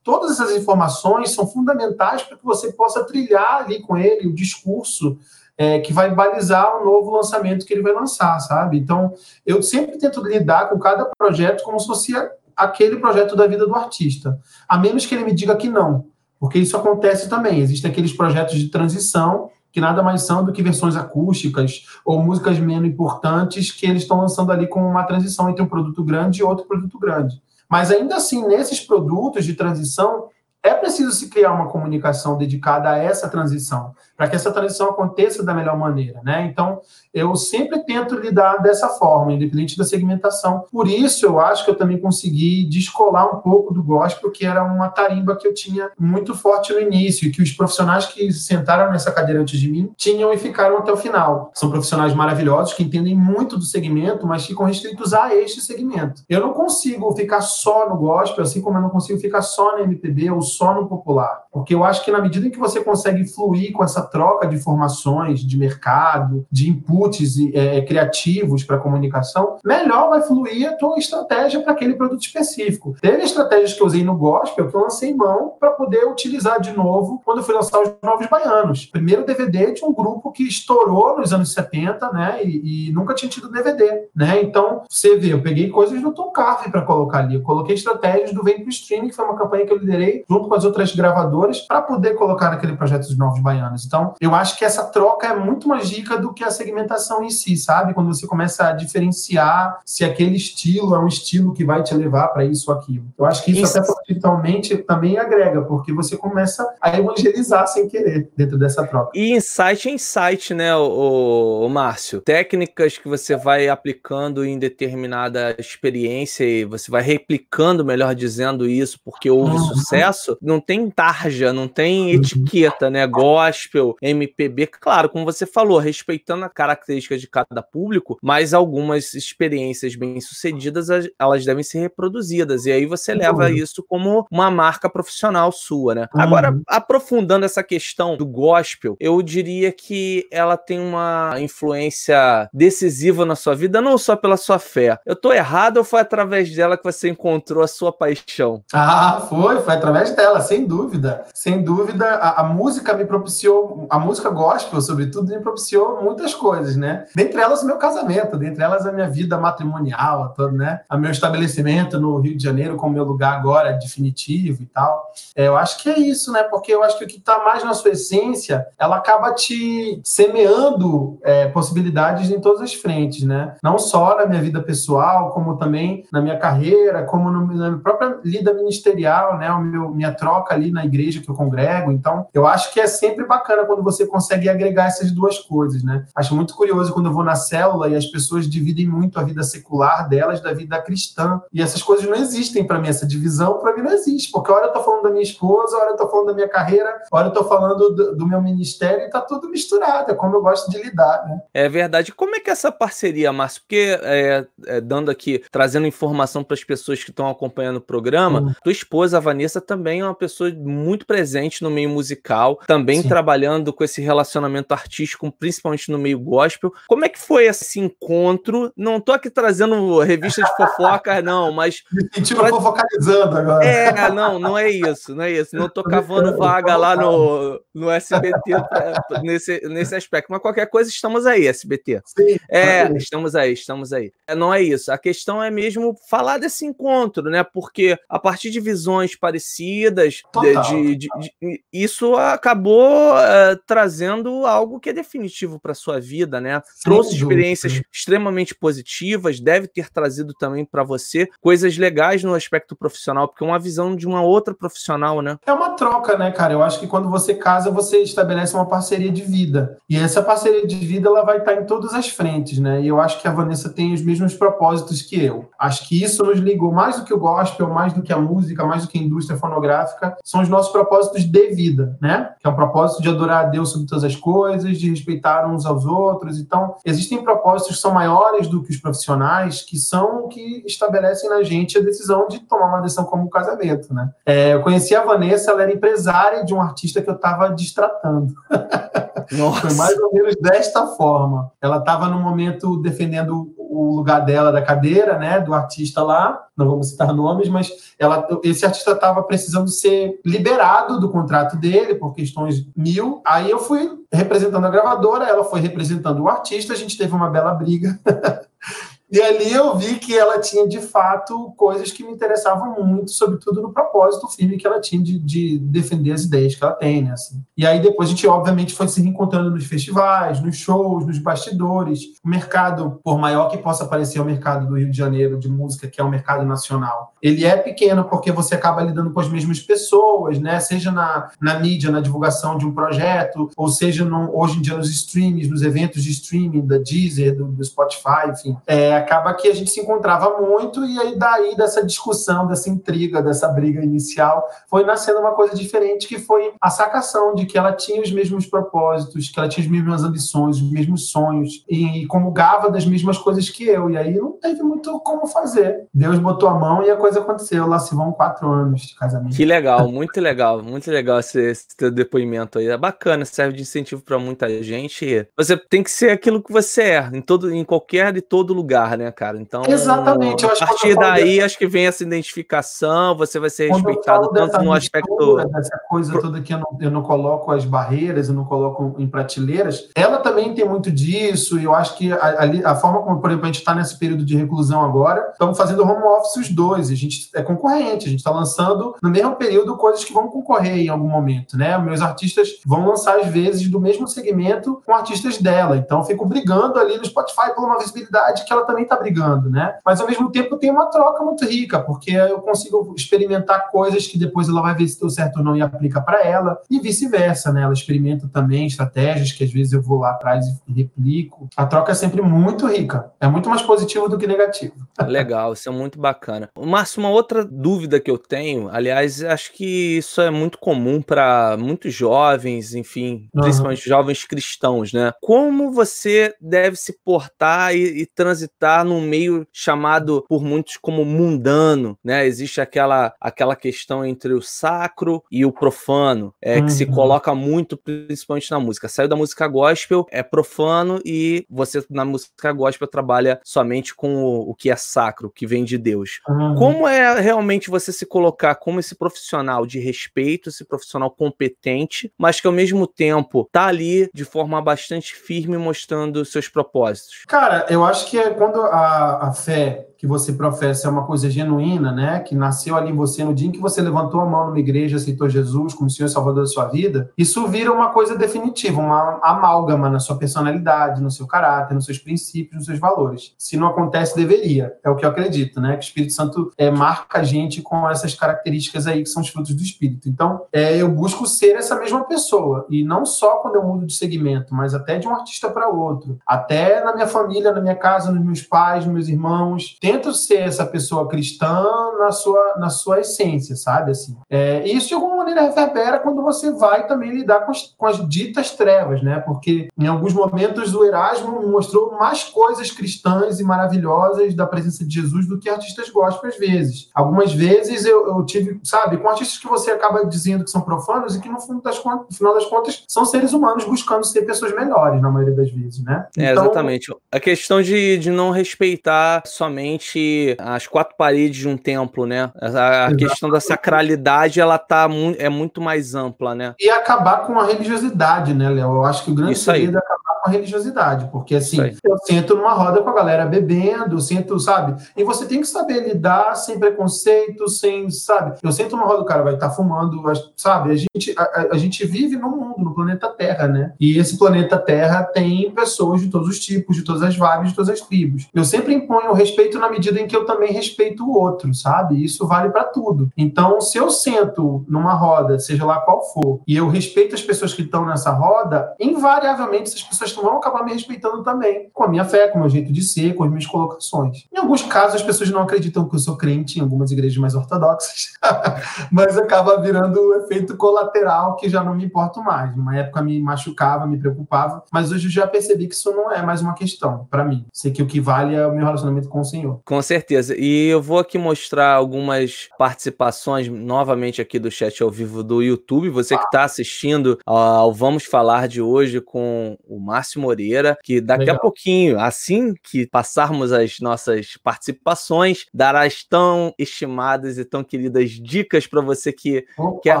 Todas essas informações são fundamentais para que você possa trilhar ali com ele o discurso é, que vai balizar o novo lançamento que ele vai lançar, sabe? Então, eu sempre tento lidar com cada projeto como se fosse aquele projeto da vida do artista, a menos que ele me diga que não, porque isso acontece também. Existem aqueles projetos de transição que nada mais são do que versões acústicas ou músicas menos importantes que eles estão lançando ali como uma transição entre um produto grande e outro produto grande. Mas ainda assim, nesses produtos de transição, é preciso se criar uma comunicação dedicada a essa transição, para que essa transição aconteça da melhor maneira, né? Então, eu sempre tento lidar dessa forma, independente da segmentação. Por isso, eu acho que eu também consegui descolar um pouco do gospel, que era uma tarimba que eu tinha muito forte no início, e que os profissionais que sentaram nessa cadeira antes de mim tinham e ficaram até o final. São profissionais maravilhosos que entendem muito do segmento, mas ficam restritos a este segmento. Eu não consigo ficar só no gospel, assim como eu não consigo ficar só no MPB ou só no popular. Porque eu acho que na medida em que você consegue fluir com essa troca de informações, de mercado, de inputs é, criativos para comunicação, melhor vai fluir a tua estratégia para aquele produto específico. Teve estratégias que eu usei no gospel que eu lancei mão para poder utilizar de novo quando eu fui lançar os Novos Baianos. Primeiro DVD de um grupo que estourou nos anos 70, né? E, e nunca tinha tido DVD, né? Então, você vê, eu peguei coisas do Tom Carve para colocar ali. Eu coloquei estratégias do Vem Streaming, que foi uma campanha que eu liderei junto com as outras gravadoras para poder colocar naquele projeto dos Novos Baianos. Então, eu acho que essa troca é muito mais rica do que a segmentação em si, sabe? Quando você começa a diferenciar se aquele estilo é um estilo que vai te levar para isso ou aquilo. Eu acho que isso, isso. até propositalmente também agrega, porque você começa a evangelizar sem querer dentro dessa troca. E insight é insight, né, o, o Márcio? Técnicas que você vai aplicando em determinada experiência e você vai replicando, melhor dizendo, isso porque houve uhum. sucesso, não tem tarja, não tem uhum. etiqueta, né? Gospel, MPB, claro, como você falou, respeitando a característica de cada público, mas algumas experiências bem-sucedidas, elas devem ser reproduzidas. E aí você leva uhum. isso como uma marca profissional sua, né? Uhum. Agora, aprofundando essa questão do gospel, eu diria que ela tem uma influência decisiva na sua vida, não só pela sua fé. Eu tô errado ou foi através dela que você encontrou a sua paixão? Ah, foi, foi através dela, sem dúvida. Sem dúvida, a, a música me propiciou a música gospel, sobretudo, me propiciou muitas coisas, né? Dentre elas, o meu casamento, dentre elas, a minha vida matrimonial, todo, né? O meu estabelecimento no Rio de Janeiro como meu lugar agora definitivo e tal. É, eu acho que é isso, né? Porque eu acho que o que está mais na sua essência, ela acaba te semeando é, possibilidades em todas as frentes, né? Não só na minha vida pessoal, como também na minha carreira, como no, na minha própria lida ministerial, né? O meu, minha troca ali na igreja que eu congrego. Então, eu acho que é sempre bacana quando quando você consegue agregar essas duas coisas, né? Acho muito curioso quando eu vou na célula e as pessoas dividem muito a vida secular delas da vida cristã. E essas coisas não existem para mim, essa divisão para mim não existe, porque hora eu tô falando da minha esposa, hora eu tô falando da minha carreira, hora eu tô falando do, do meu ministério e tá tudo misturado, é como eu gosto de lidar, né? É verdade. Como é que é essa parceria, Márcio? Porque é, é, dando aqui, trazendo informação para as pessoas que estão acompanhando o programa, uhum. tua esposa, a Vanessa, também é uma pessoa muito presente no meio musical, também Sim. trabalhando trabalhando com esse relacionamento artístico, principalmente no meio gospel. Como é que foi esse encontro? Não tô aqui trazendo revista de fofocas, não, mas. Me sentindo pra... fofocalizando agora. É, não, não é isso, não é isso. Não tô cavando vaga lá no, no SBT pra, nesse, nesse aspecto. Mas qualquer coisa, estamos aí, SBT. Sim, é, estamos aí, estamos aí. É, não é isso. A questão é mesmo falar desse encontro, né? Porque a partir de visões parecidas, de, de, de, isso acabou uh, trazendo algo que é definitivo para sua vida, né? Sim, Trouxe experiências extremamente positivas, deve ter trazido também para você coisas legais no aspecto profissional, porque é uma visão de uma outra profissional, né? É uma troca, né, cara? Eu acho que quando você casa, você estabelece uma parceria de vida. E essa parceria de vida, ela vai estar em todas as frentes, né? E eu acho que a Vanessa tem os mesmos propósitos que eu. Acho que isso nos ligou mais do que o gospel, mais do que a música, mais do que a indústria fonográfica, são os nossos propósitos de vida, né? Que é o propósito de adorar a Deus sobre todas as coisas, de respeitar uns aos outros. Então, existem propósitos que são maiores do que os profissionais, que são que estabelecem na gente a decisão de tomar uma decisão como o casamento, né? É, eu conheci a Vanessa, ela era empresária de um artista que eu estava distratando. Foi mais ou menos desta forma. Ela estava no momento defendendo o lugar dela da cadeira, né, do artista lá, não vamos citar nomes, mas ela, esse artista estava precisando ser liberado do contrato dele por questões mil. Aí eu fui representando a gravadora, ela foi representando o artista, a gente teve uma bela briga. E ali eu vi que ela tinha, de fato, coisas que me interessavam muito, sobretudo no propósito firme que ela tinha de, de, defender as ideias que ela tem, né? Assim. E aí depois a gente, obviamente, foi se reencontrando nos festivais, nos shows, nos bastidores. O mercado, por maior que possa parecer o mercado do Rio de Janeiro de música, que é um mercado nacional, ele é pequeno porque você acaba lidando com as mesmas pessoas, né? Seja na, na mídia, na divulgação de um projeto, ou seja no, hoje em dia nos streams, nos eventos de streaming da Deezer, do, do Spotify, enfim. É, acaba que a gente se encontrava muito e aí daí dessa discussão, dessa intriga, dessa briga inicial, foi nascendo uma coisa diferente que foi a sacação de que ela tinha os mesmos propósitos, que ela tinha as mesmas ambições, os mesmos sonhos e comungava das mesmas coisas que eu. E aí não teve muito como fazer. Deus botou a mão e a coisa aconteceu. Lá se vão quatro anos de casamento. Que legal, muito legal, muito legal esse, esse teu depoimento aí. É bacana, serve de incentivo para muita gente. Você tem que ser aquilo que você é, em todo, em qualquer e todo lugar, né, cara? Então, exatamente. a partir daí, acho que vem essa identificação. Você vai ser respeitado tanto no aspecto dessa coisa toda que eu não, eu não coloco as barreiras, eu não coloco em prateleiras. Ela também tem muito disso. E eu acho que a, a, a forma como, por exemplo, a gente está nesse período de reclusão agora, estamos fazendo home office os dois. A gente é concorrente. A gente está lançando no mesmo período coisas que vão concorrer em algum momento, né? Meus artistas vão lançar às vezes do mesmo segmento com artistas dela. Então, eu fico brigando ali no Spotify por uma visibilidade que ela também está brigando, né? Mas ao mesmo tempo tem uma troca muito rica, porque eu consigo experimentar coisas que depois ela vai ver se deu certo ou não e aplica para ela, e vice-versa, né? Ela experimenta também estratégias que às vezes eu vou lá atrás e replico. A troca é sempre muito rica, é muito mais positivo do que negativo. Legal, isso é muito bacana. Márcio, uma outra dúvida que eu tenho, aliás, acho que isso é muito comum para muitos jovens, enfim, uhum. principalmente jovens cristãos, né? Como você deve se portar e, e transitar num meio chamado por muitos como mundano, né? Existe aquela, aquela questão entre o sacro e o profano, é, uhum. que se uhum. coloca muito, principalmente na música. Saiu da música gospel, é profano, e você na música gospel trabalha somente com o, o que é sacro, que vem de Deus. Uhum. Como é realmente você se colocar como esse profissional de respeito, esse profissional competente, mas que ao mesmo tempo tá ali de forma bastante firme mostrando seus propósitos? Cara, eu acho que é quando a, a fé que você professa é uma coisa genuína, né? Que nasceu ali em você no dia em que você levantou a mão numa igreja, aceitou Jesus como Senhor e Salvador da sua vida, isso vira uma coisa definitiva, uma amálgama na sua personalidade, no seu caráter, nos seus princípios, nos seus valores. Se não acontece, deveria. É o que eu acredito, né? Que o Espírito Santo é, marca a gente com essas características aí que são os frutos do Espírito. Então, é, eu busco ser essa mesma pessoa. E não só quando eu mudo de segmento, mas até de um artista para outro. Até na minha família, na minha casa, nos meus pais, meus irmãos. Tento ser essa pessoa cristã na sua, na sua essência, sabe? Assim, é, isso de alguma maneira reverbera quando você vai também lidar com as, com as ditas trevas, né? Porque em alguns momentos o Erasmo me mostrou mais coisas cristãs e maravilhosas da presença de Jesus do que artistas gospel às vezes. Algumas vezes eu, eu tive, sabe, com artistas que você acaba dizendo que são profanos e que no, fundo das contas, no final das contas são seres humanos buscando ser pessoas melhores na maioria das vezes, né? É, então, exatamente. A questão de, de não respeitar somente as quatro paredes de um templo, né? A, a questão da sacralidade, ela tá mu é muito mais ampla, né? E acabar com a religiosidade, né, Léo? Eu acho que o grande Isso segredo é acabar religiosidade, porque assim, eu sento numa roda com a galera bebendo, sento, sabe? E você tem que saber lidar sem preconceito, sem, sabe? Eu sento numa roda, o cara vai estar tá fumando, sabe? A gente, a, a, gente vive no mundo, no planeta Terra, né? E esse planeta Terra tem pessoas de todos os tipos, de todas as vibes, de todas as tribos. Eu sempre imponho o respeito na medida em que eu também respeito o outro, sabe? Isso vale para tudo. Então, se eu sento numa roda, seja lá qual for, e eu respeito as pessoas que estão nessa roda, invariavelmente essas pessoas vão acabar me respeitando também, com a minha fé, com o meu jeito de ser, com as minhas colocações. Em alguns casos, as pessoas não acreditam que eu sou crente, em algumas igrejas mais ortodoxas, mas acaba virando o efeito colateral que já não me importo mais. Numa época me machucava, me preocupava, mas hoje eu já percebi que isso não é mais uma questão para mim. Sei que o que vale é o meu relacionamento com o Senhor. Com certeza. E eu vou aqui mostrar algumas participações novamente aqui do chat ao vivo do YouTube. Você que está assistindo ao Vamos Falar de hoje com o Márcio Moreira, que daqui Legal. a pouquinho, assim que passarmos as nossas participações, dará as tão estimadas e tão queridas dicas para você que Opa. quer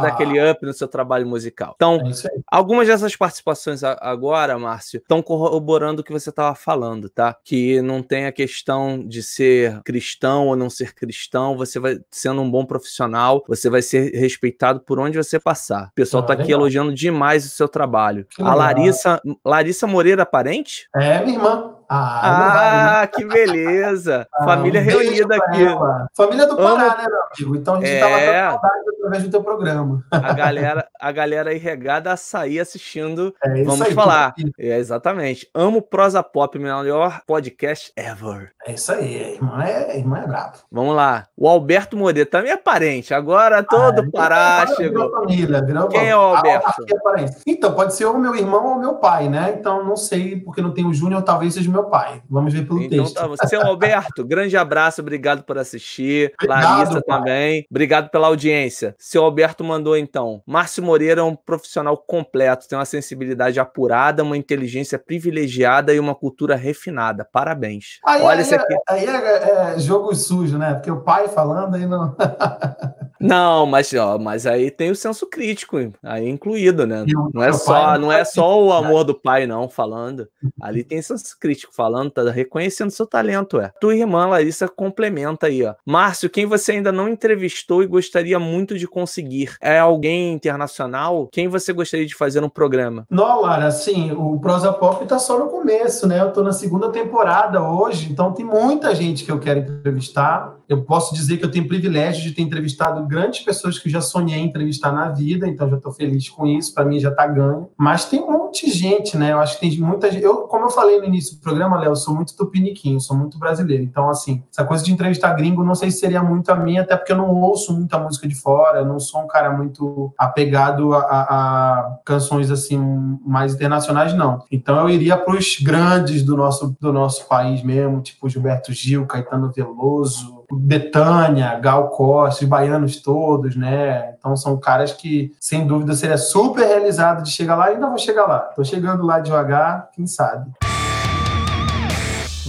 dar aquele up no seu trabalho musical. Então, é algumas dessas participações agora, Márcio, estão corroborando o que você estava falando, tá? Que não tem a questão de ser cristão ou não ser cristão, você vai sendo um bom profissional, você vai ser respeitado por onde você passar. O pessoal está ah, aqui elogiando demais o seu trabalho. Que a Larissa, Larissa Moreira Parente? É, minha irmã. Ah, ah que beleza! Ah, Família um reunida aqui. Ela. Família do Pará, Amo... né, meu amigo? Então a gente estava é... saudade através do teu programa. A galera, a galera aí regada a sair assistindo. É Vamos aí, falar. É, exatamente. Amo Prosa Pop, melhor podcast ever. É isso aí, irmã é, irmã é brabo. Vamos lá. O Alberto Moreira também é parente. Agora todo ah, Pará é, chegou. Família, virou Quem é o Alberto? é então, pode ser ou meu irmão ou meu pai, né? Então, não sei, porque não tem o Júnior, talvez seja meu pai. Vamos ver pelo então, texto. Tá, seu Alberto, grande abraço, obrigado por assistir. Obrigado, Larissa pai. também. Obrigado pela audiência. Seu Alberto mandou então. Márcio Moreira é um profissional completo, tem uma sensibilidade apurada, uma inteligência privilegiada e uma cultura refinada. Parabéns. Aí, Olha aí, aqui. Aí é, é, jogo sujo, né? Porque o pai falando aí não. não, mas, ó, mas aí tem o senso crítico aí incluído, né? Não é só, não é só o amor do pai, não, falando. Ali tem senso crítico falando, tá reconhecendo seu talento, é. Tua irmã Larissa complementa aí, ó. Márcio, quem você ainda não entrevistou e gostaria muito de conseguir? É alguém internacional? Quem você gostaria de fazer um programa? Não, Lara, assim, o Prosa Pop tá só no começo, né? Eu tô na segunda temporada hoje, então tem muita gente que eu quero entrevistar. Eu posso dizer que eu tenho privilégio de ter entrevistado grandes pessoas que eu já sonhei entrevistar na vida, então já estou feliz com isso, para mim já está ganho. Mas tem um monte de gente, né? Eu acho que tem muita gente. Eu, como eu falei no início do programa, Léo, eu sou muito tupiniquinho, sou muito brasileiro. Então, assim, essa coisa de entrevistar gringo, não sei se seria muito a minha, até porque eu não ouço muita música de fora, não sou um cara muito apegado a, a, a canções assim mais internacionais, não. Então eu iria para os grandes do nosso, do nosso país mesmo, tipo Gilberto Gil, Caetano Veloso, Betânia, Gal Costa, os baianos todos, né? Então são caras que, sem dúvida, seria super realizado de chegar lá e ainda vou chegar lá. Tô chegando lá devagar, quem sabe.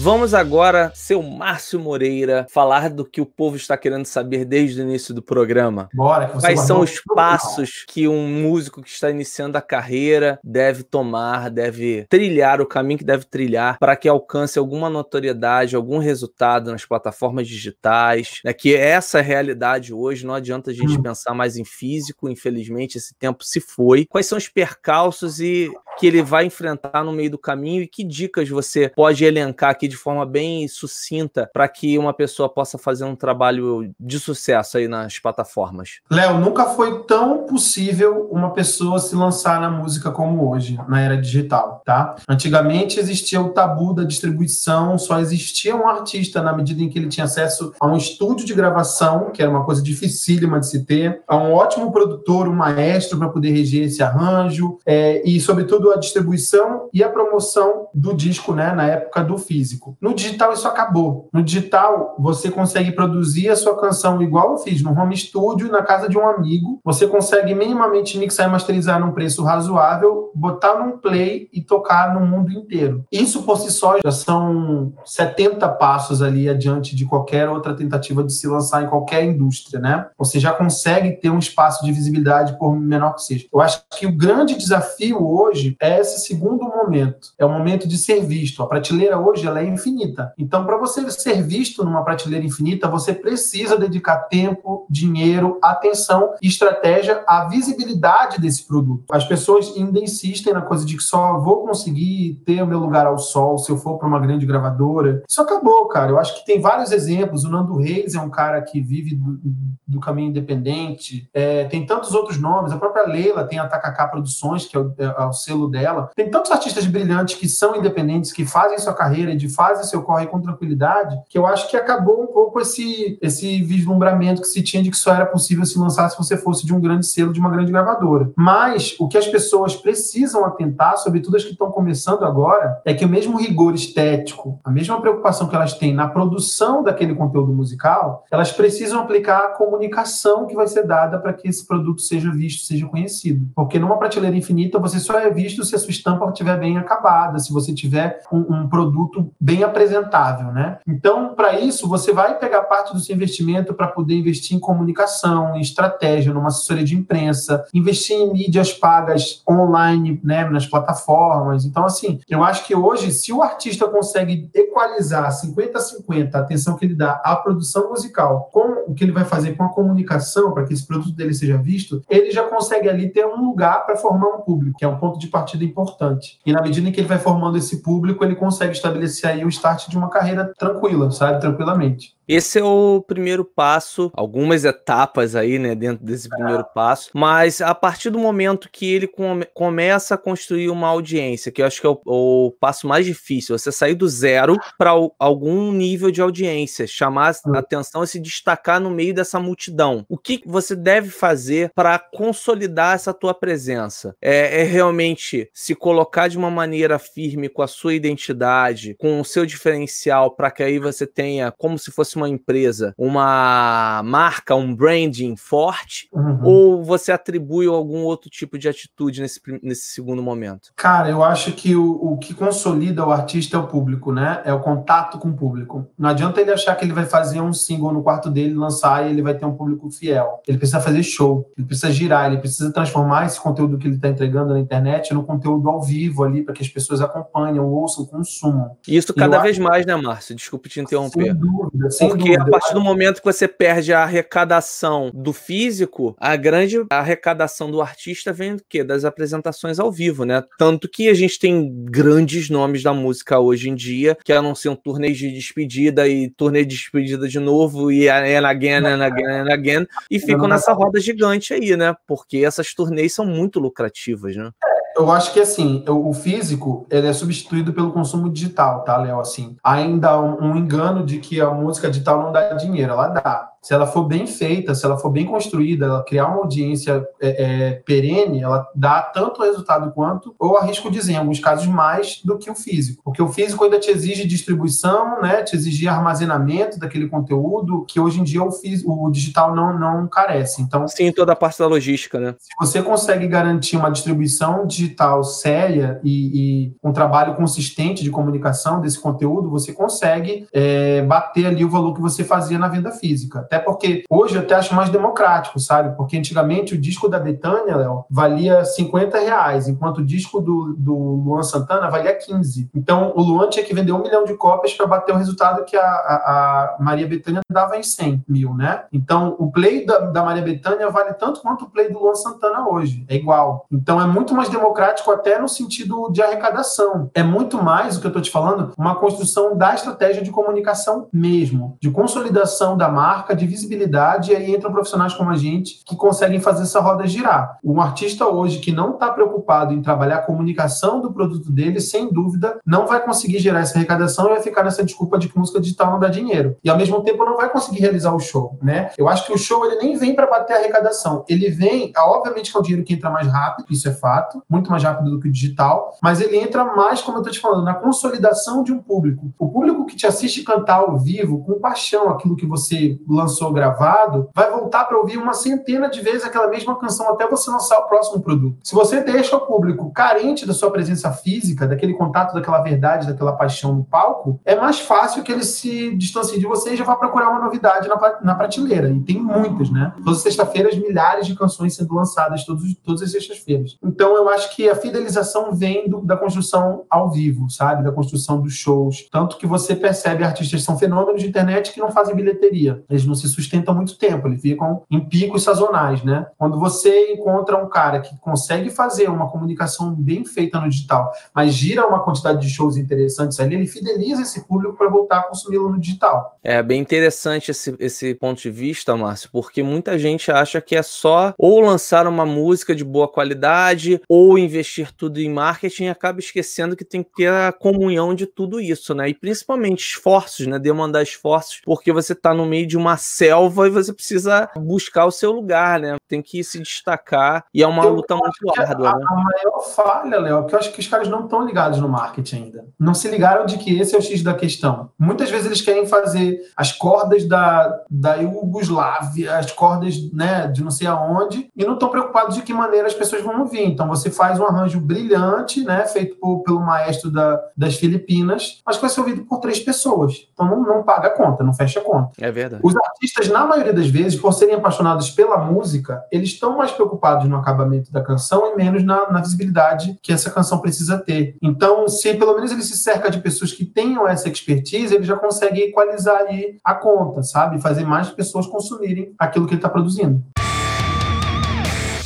Vamos agora, seu Márcio Moreira, falar do que o povo está querendo saber desde o início do programa. Bora, que você Quais são os passos que um músico que está iniciando a carreira deve tomar, deve trilhar, o caminho que deve trilhar para que alcance alguma notoriedade, algum resultado nas plataformas digitais? É que essa é a realidade hoje, não adianta a gente hum. pensar mais em físico, infelizmente esse tempo se foi. Quais são os percalços e que ele vai enfrentar no meio do caminho e que dicas você pode elencar aqui de forma bem sucinta para que uma pessoa possa fazer um trabalho de sucesso aí nas plataformas? Léo, nunca foi tão possível uma pessoa se lançar na música como hoje, na era digital, tá? Antigamente existia o tabu da distribuição, só existia um artista na medida em que ele tinha acesso a um estúdio de gravação, que era uma coisa dificílima de se ter, a um ótimo produtor, um maestro para poder reger esse arranjo, é, e sobretudo a distribuição e a promoção do disco, né, na época do físico. No digital isso acabou. No digital você consegue produzir a sua canção igual eu fiz no home studio, na casa de um amigo. Você consegue minimamente mixar e masterizar num preço razoável, botar num play e tocar no mundo inteiro. Isso por si só já são 70 passos ali adiante de qualquer outra tentativa de se lançar em qualquer indústria, né? Você já consegue ter um espaço de visibilidade por menor que seja. Eu acho que o grande desafio hoje é esse segundo momento. É o momento de ser visto. A prateleira hoje ela é infinita. Então, para você ser visto numa prateleira infinita, você precisa dedicar tempo, dinheiro, atenção e estratégia à visibilidade desse produto. As pessoas ainda insistem na coisa de que só vou conseguir ter o meu lugar ao sol se eu for para uma grande gravadora. Isso acabou, cara. Eu acho que tem vários exemplos. O Nando Reis é um cara que vive do, do caminho independente. É, tem tantos outros nomes. A própria Leila tem a Takaká Produções, que é o, é, é o selo dela. Tem tantos artistas brilhantes que são independentes, que fazem sua carreira e fazem seu corre com tranquilidade, que eu acho que acabou um pouco esse, esse vislumbramento que se tinha de que só era possível se lançar se você fosse de um grande selo, de uma grande gravadora. Mas o que as pessoas precisam atentar, sobretudo as que estão começando agora, é que o mesmo rigor estético, a mesma preocupação que elas têm na produção daquele conteúdo musical, elas precisam aplicar a comunicação que vai ser dada para que esse produto seja visto, seja conhecido. Porque numa prateleira infinita, você só é visto se a sua estampa estiver bem acabada, se você tiver um, um produto bem apresentável, né? Então, para isso, você vai pegar parte do seu investimento para poder investir em comunicação, em estratégia, numa assessoria de imprensa, investir em mídias pagas online, né, nas plataformas. Então, assim, eu acho que hoje, se o artista consegue equalizar 50 a 50 a atenção que ele dá à produção musical com o que ele vai fazer com a comunicação para que esse produto dele seja visto, ele já consegue ali ter um lugar para formar um público, que é um ponto de partida importante. E na medida em que ele vai formando esse público, ele consegue estabelecer aí o start de uma carreira tranquila, sabe? Tranquilamente. Esse é o primeiro passo, algumas etapas aí, né, dentro desse primeiro passo, mas a partir do momento que ele come, começa a construir uma audiência, que eu acho que é o, o passo mais difícil, você sair do zero para algum nível de audiência, chamar a atenção e se destacar no meio dessa multidão. O que você deve fazer para consolidar essa tua presença? É, é realmente se colocar de uma maneira firme com a sua identidade, com o seu diferencial, para que aí você tenha como se fosse fosse uma empresa, uma marca, um branding forte, uhum. ou você atribui algum outro tipo de atitude nesse, nesse segundo momento? Cara, eu acho que o, o que consolida o artista é o público, né? É o contato com o público. Não adianta ele achar que ele vai fazer um single no quarto dele, lançar e ele vai ter um público fiel. Ele precisa fazer show, ele precisa girar, ele precisa transformar esse conteúdo que ele está entregando na internet no conteúdo ao vivo ali, para que as pessoas acompanhem, ouçam, consumam. Isso cada vez acho... mais, né, Márcio? Desculpe te interromper. Sem dúvida, sem porque a partir do momento que você perde a arrecadação do físico, a grande arrecadação do artista vem do quê? Das apresentações ao vivo, né? Tanto que a gente tem grandes nomes da música hoje em dia que anunciam turnês de despedida e turnê de despedida de novo e and again, and again, and again e ficam nessa roda gigante aí, né? Porque essas turnês são muito lucrativas, né? Eu acho que assim, o físico ele é substituído pelo consumo digital, tá, Léo? Assim, ainda um, um engano de que a música digital não dá dinheiro, ela dá se ela for bem feita, se ela for bem construída, ela criar uma audiência é, é, perene, ela dá tanto resultado quanto, ou arrisco dizer, em alguns casos, mais do que o físico. Porque o físico ainda te exige distribuição, né, te exige armazenamento daquele conteúdo, que hoje em dia o, físico, o digital não, não carece. Então, Sim, toda a parte da logística, né? Se você consegue garantir uma distribuição digital séria e, e um trabalho consistente de comunicação desse conteúdo, você consegue é, bater ali o valor que você fazia na venda física Até porque hoje eu até acho mais democrático, sabe? Porque antigamente o disco da Betânia, Léo, valia 50 reais, enquanto o disco do, do Luan Santana valia 15. Então o Luan tinha que vender um milhão de cópias para bater o resultado que a, a, a Maria Betânia dava em 100 mil, né? Então o play da, da Maria Betânia vale tanto quanto o play do Luan Santana hoje. É igual. Então é muito mais democrático até no sentido de arrecadação. É muito mais, o que eu estou te falando, uma construção da estratégia de comunicação mesmo, de consolidação da marca, de visibilidade, e aí entram profissionais como a gente que conseguem fazer essa roda girar. Um artista hoje que não está preocupado em trabalhar a comunicação do produto dele, sem dúvida, não vai conseguir gerar essa arrecadação e vai ficar nessa desculpa de que música digital não dá dinheiro. E ao mesmo tempo não vai conseguir realizar o show, né? Eu acho que o show ele nem vem para bater a arrecadação, ele vem, obviamente que é o dinheiro que entra mais rápido, isso é fato, muito mais rápido do que o digital, mas ele entra mais, como eu estou te falando, na consolidação de um público. O público que te assiste cantar ao vivo, com paixão, aquilo que você lançou gravado, vai voltar para ouvir uma centena de vezes aquela mesma canção até você lançar o próximo produto. Se você deixa o público carente da sua presença física, daquele contato, daquela verdade, daquela paixão no palco, é mais fácil que ele se distancie de você e já vá procurar uma novidade na, na prateleira. E tem muitas, né? Todas as sextas-feiras, milhares de canções sendo lançadas todos, todas as sextas-feiras. Então, eu acho que a fidelização vem do, da construção ao vivo, sabe? Da construção dos shows. Tanto que você percebe artistas são fenômenos de internet que não fazem bilheteria. Eles não se sustentam muito tempo, eles ficam em picos sazonais, né? Quando você encontra um cara que consegue fazer uma comunicação bem feita no digital, mas gira uma quantidade de shows interessantes ali, ele fideliza esse público para voltar a consumi-lo no digital. É bem interessante esse, esse ponto de vista, Márcio, porque muita gente acha que é só ou lançar uma música de boa qualidade ou investir tudo em marketing e acaba esquecendo que tem que ter a comunhão de tudo isso, né? E principalmente esforços, né? Demandar esforços, porque você está no meio de uma selva e você precisa buscar o seu lugar, né? Tem que se destacar e é uma eu luta muito árdua. A, né? a maior falha, Léo, que eu acho que os caras não estão ligados no marketing ainda. Não se ligaram de que esse é o X da questão. Muitas vezes eles querem fazer as cordas da, da Iugoslávia, as cordas né, de não sei aonde, e não estão preocupados de que maneira as pessoas vão ouvir. Então você faz um arranjo brilhante, né, feito por, pelo maestro da, das Filipinas, mas que vai ser ouvido por três pessoas. Então não, não paga a conta, não fecha a conta. É verdade. Os artistas, na maioria das vezes, por serem apaixonados pela música, eles estão mais preocupados no acabamento da canção e menos na, na visibilidade que essa canção precisa ter. Então, se pelo menos ele se cerca de pessoas que tenham essa expertise, ele já consegue equalizar aí a conta, sabe? Fazer mais pessoas consumirem aquilo que ele está produzindo.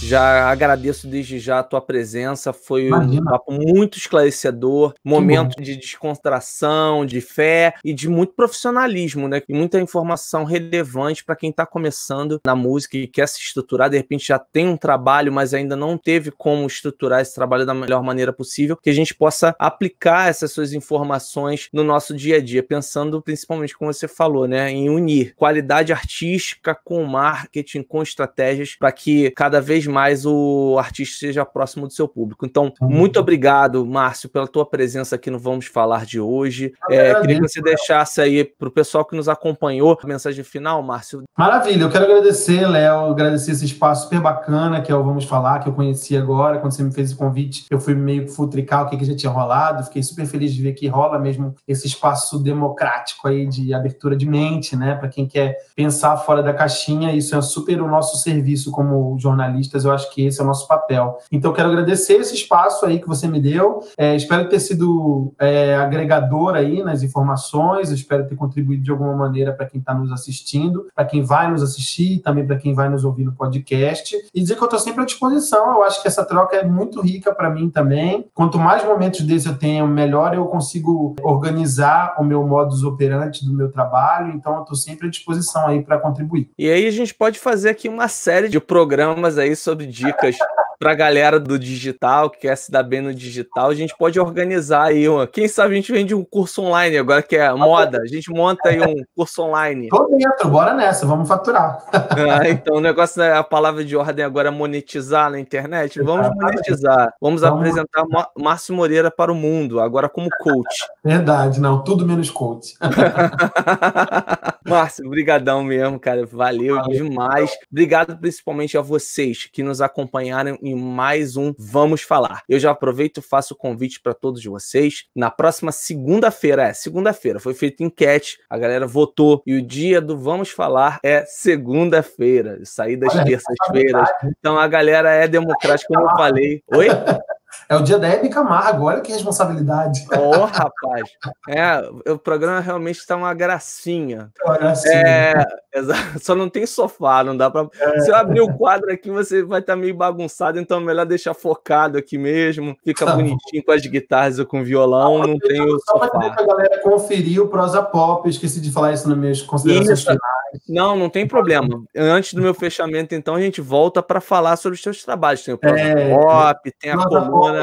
Já agradeço desde já a tua presença, foi Imagina. um papo muito esclarecedor, momento de descontração, de fé e de muito profissionalismo, né? E muita informação relevante para quem está começando na música e quer se estruturar, de repente já tem um trabalho, mas ainda não teve como estruturar esse trabalho da melhor maneira possível, que a gente possa aplicar essas suas informações no nosso dia a dia, pensando principalmente como você falou, né, em unir qualidade artística com marketing, com estratégias para que cada vez mais mais o artista seja próximo do seu público. Então, uhum. muito obrigado, Márcio, pela tua presença aqui no Vamos Falar de hoje. É, queria que você deixasse aí para o pessoal que nos acompanhou a mensagem final, Márcio. Maravilha, eu quero agradecer, Léo, agradecer esse espaço super bacana que é o Vamos Falar, que eu conheci agora, quando você me fez o convite, eu fui meio futricar o que, que já tinha rolado, fiquei super feliz de ver que rola mesmo esse espaço democrático aí de abertura de mente, né, para quem quer pensar fora da caixinha, isso é super o nosso serviço como jornalistas, eu acho que esse é o nosso papel. Então, quero agradecer esse espaço aí que você me deu. É, espero ter sido é, agregador aí nas informações. espero ter contribuído de alguma maneira para quem está nos assistindo, para quem vai nos assistir, também para quem vai nos ouvir no podcast. E dizer que eu estou sempre à disposição. Eu acho que essa troca é muito rica para mim também. Quanto mais momentos desses eu tenho, melhor eu consigo organizar o meu modus operandi do meu trabalho. Então, eu estou sempre à disposição aí para contribuir. E aí a gente pode fazer aqui uma série de programas aí sobre dicas para a galera do digital, que quer se dar bem no digital, a gente pode organizar aí uma. Quem sabe a gente vende um curso online agora que é moda, a gente monta aí um curso online. Tô dentro, bora nessa, vamos faturar. Ah, então o negócio, a palavra de ordem agora é monetizar na internet. Vamos monetizar. Vamos, vamos... apresentar Márcio Moreira para o mundo, agora como coach. Verdade, não, tudo menos coach. Márcio, brigadão mesmo, cara. Valeu, Valeu demais. Obrigado principalmente a vocês que nos acompanharam em mais um Vamos Falar. Eu já aproveito e faço o convite para todos vocês. Na próxima segunda-feira, é, segunda-feira, foi feita enquete, a galera votou e o dia do Vamos Falar é segunda-feira, sair das terças-feiras. Então a galera é democrática, como eu falei. Oi? É o dia da Hebe Camargo, olha que responsabilidade. Ô, oh, rapaz. É, o programa realmente está uma gracinha. Uma gracinha. É, só não tem sofá, não dá para. É. Se eu abrir o quadro aqui, você vai estar tá meio bagunçado, então é melhor deixar focado aqui mesmo. Fica tá bonitinho com as guitarras ou com violão, não, não tem o sofá. Só para a galera conferir o prosa pop, esqueci de falar isso nas minhas considerações isso. finais. Não, não tem problema. Antes do meu fechamento, então, a gente volta para falar sobre os seus trabalhos. Tem o prosa é, pop, tem a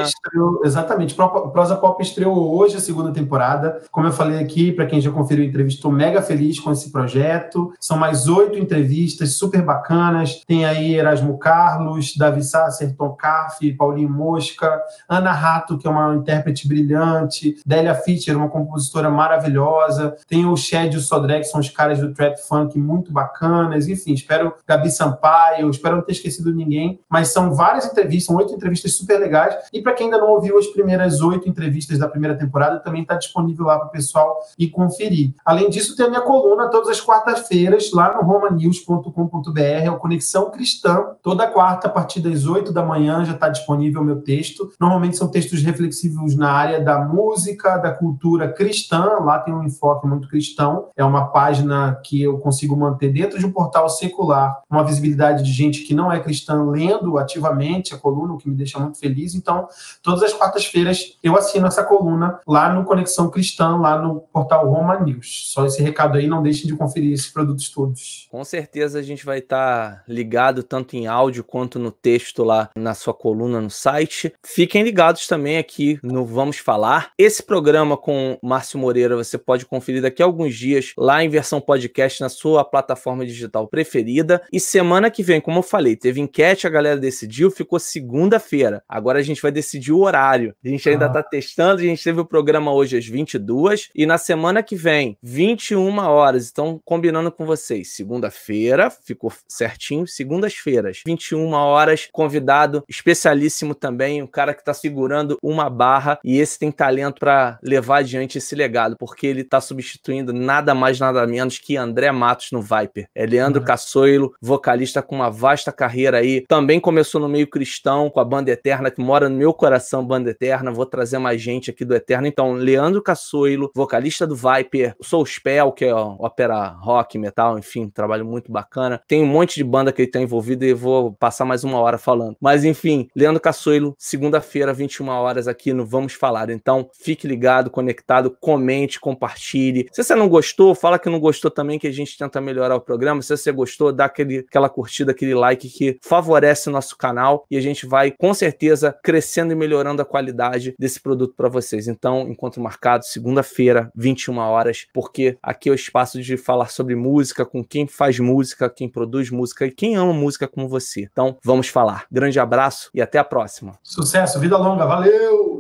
Estreou, exatamente. Prosa Pop estreou hoje a segunda temporada. Como eu falei aqui, para quem já conferiu a entrevista, estou mega feliz com esse projeto. São mais oito entrevistas super bacanas. Tem aí Erasmo Carlos, Davi Sasser, Tom Carf, Paulinho Mosca, Ana Rato, que é uma intérprete brilhante, Délia Fischer, uma compositora maravilhosa. Tem o Shed e o Sodré, que são os caras do trap funk muito bacanas. Enfim, espero Gabi Sampaio, espero não ter esquecido ninguém. Mas são várias entrevistas, são oito entrevistas super legais. E para quem ainda não ouviu as primeiras oito entrevistas da primeira temporada, também está disponível lá para o pessoal ir conferir. Além disso, tem a minha coluna todas as quartas-feiras lá no romanews.com.br, é o Conexão Cristã. Toda quarta, a partir das oito da manhã, já está disponível o meu texto. Normalmente são textos reflexivos na área da música, da cultura cristã. Lá tem um enfoque muito cristão. É uma página que eu consigo manter dentro de um portal secular uma visibilidade de gente que não é cristã lendo ativamente a coluna, o que me deixa muito feliz. Então, todas as quartas-feiras eu assino essa coluna lá no Conexão Cristã, lá no portal Roma News. Só esse recado aí, não deixem de conferir esses produtos todos. Com certeza a gente vai estar tá ligado tanto em áudio quanto no texto lá na sua coluna no site. Fiquem ligados também aqui no Vamos Falar. Esse programa com Márcio Moreira você pode conferir daqui a alguns dias lá em versão podcast na sua plataforma digital preferida. E semana que vem, como eu falei, teve enquete, a galera decidiu, ficou segunda-feira. Agora a gente vai decidir o horário. A gente ainda está ah. testando, a gente teve o programa hoje às 22 e na semana que vem, 21 horas. Então, combinando com vocês, segunda-feira, ficou certinho, segundas-feiras, 21 horas, convidado especialíssimo também, um cara que está segurando uma barra e esse tem talento para levar adiante esse legado, porque ele está substituindo nada mais, nada menos que André Matos no Viper. É Leandro uhum. Cassoilo, vocalista com uma vasta carreira aí, também começou no meio cristão com a banda Eterna, que mora no meu coração, banda Eterna. Vou trazer mais gente aqui do Eterna. Então, Leandro Cassoilo, vocalista do Viper, Soul Spell, que é ópera rock, metal, enfim, trabalho muito bacana. Tem um monte de banda que ele tá envolvido e vou passar mais uma hora falando. Mas enfim, Leandro Cassoilo, segunda-feira, 21 horas aqui no Vamos Falar. Então, fique ligado, conectado, comente, compartilhe. Se você não gostou, fala que não gostou também, que a gente tenta melhorar o programa. Se você gostou, dá aquele, aquela curtida, aquele like que favorece o nosso canal e a gente vai com certeza crescendo e melhorando a qualidade desse produto para vocês. Então, encontro marcado segunda-feira, 21 horas, porque aqui é o espaço de falar sobre música com quem faz música, quem produz música e quem ama música como você. Então, vamos falar. Grande abraço e até a próxima. Sucesso, vida longa, valeu!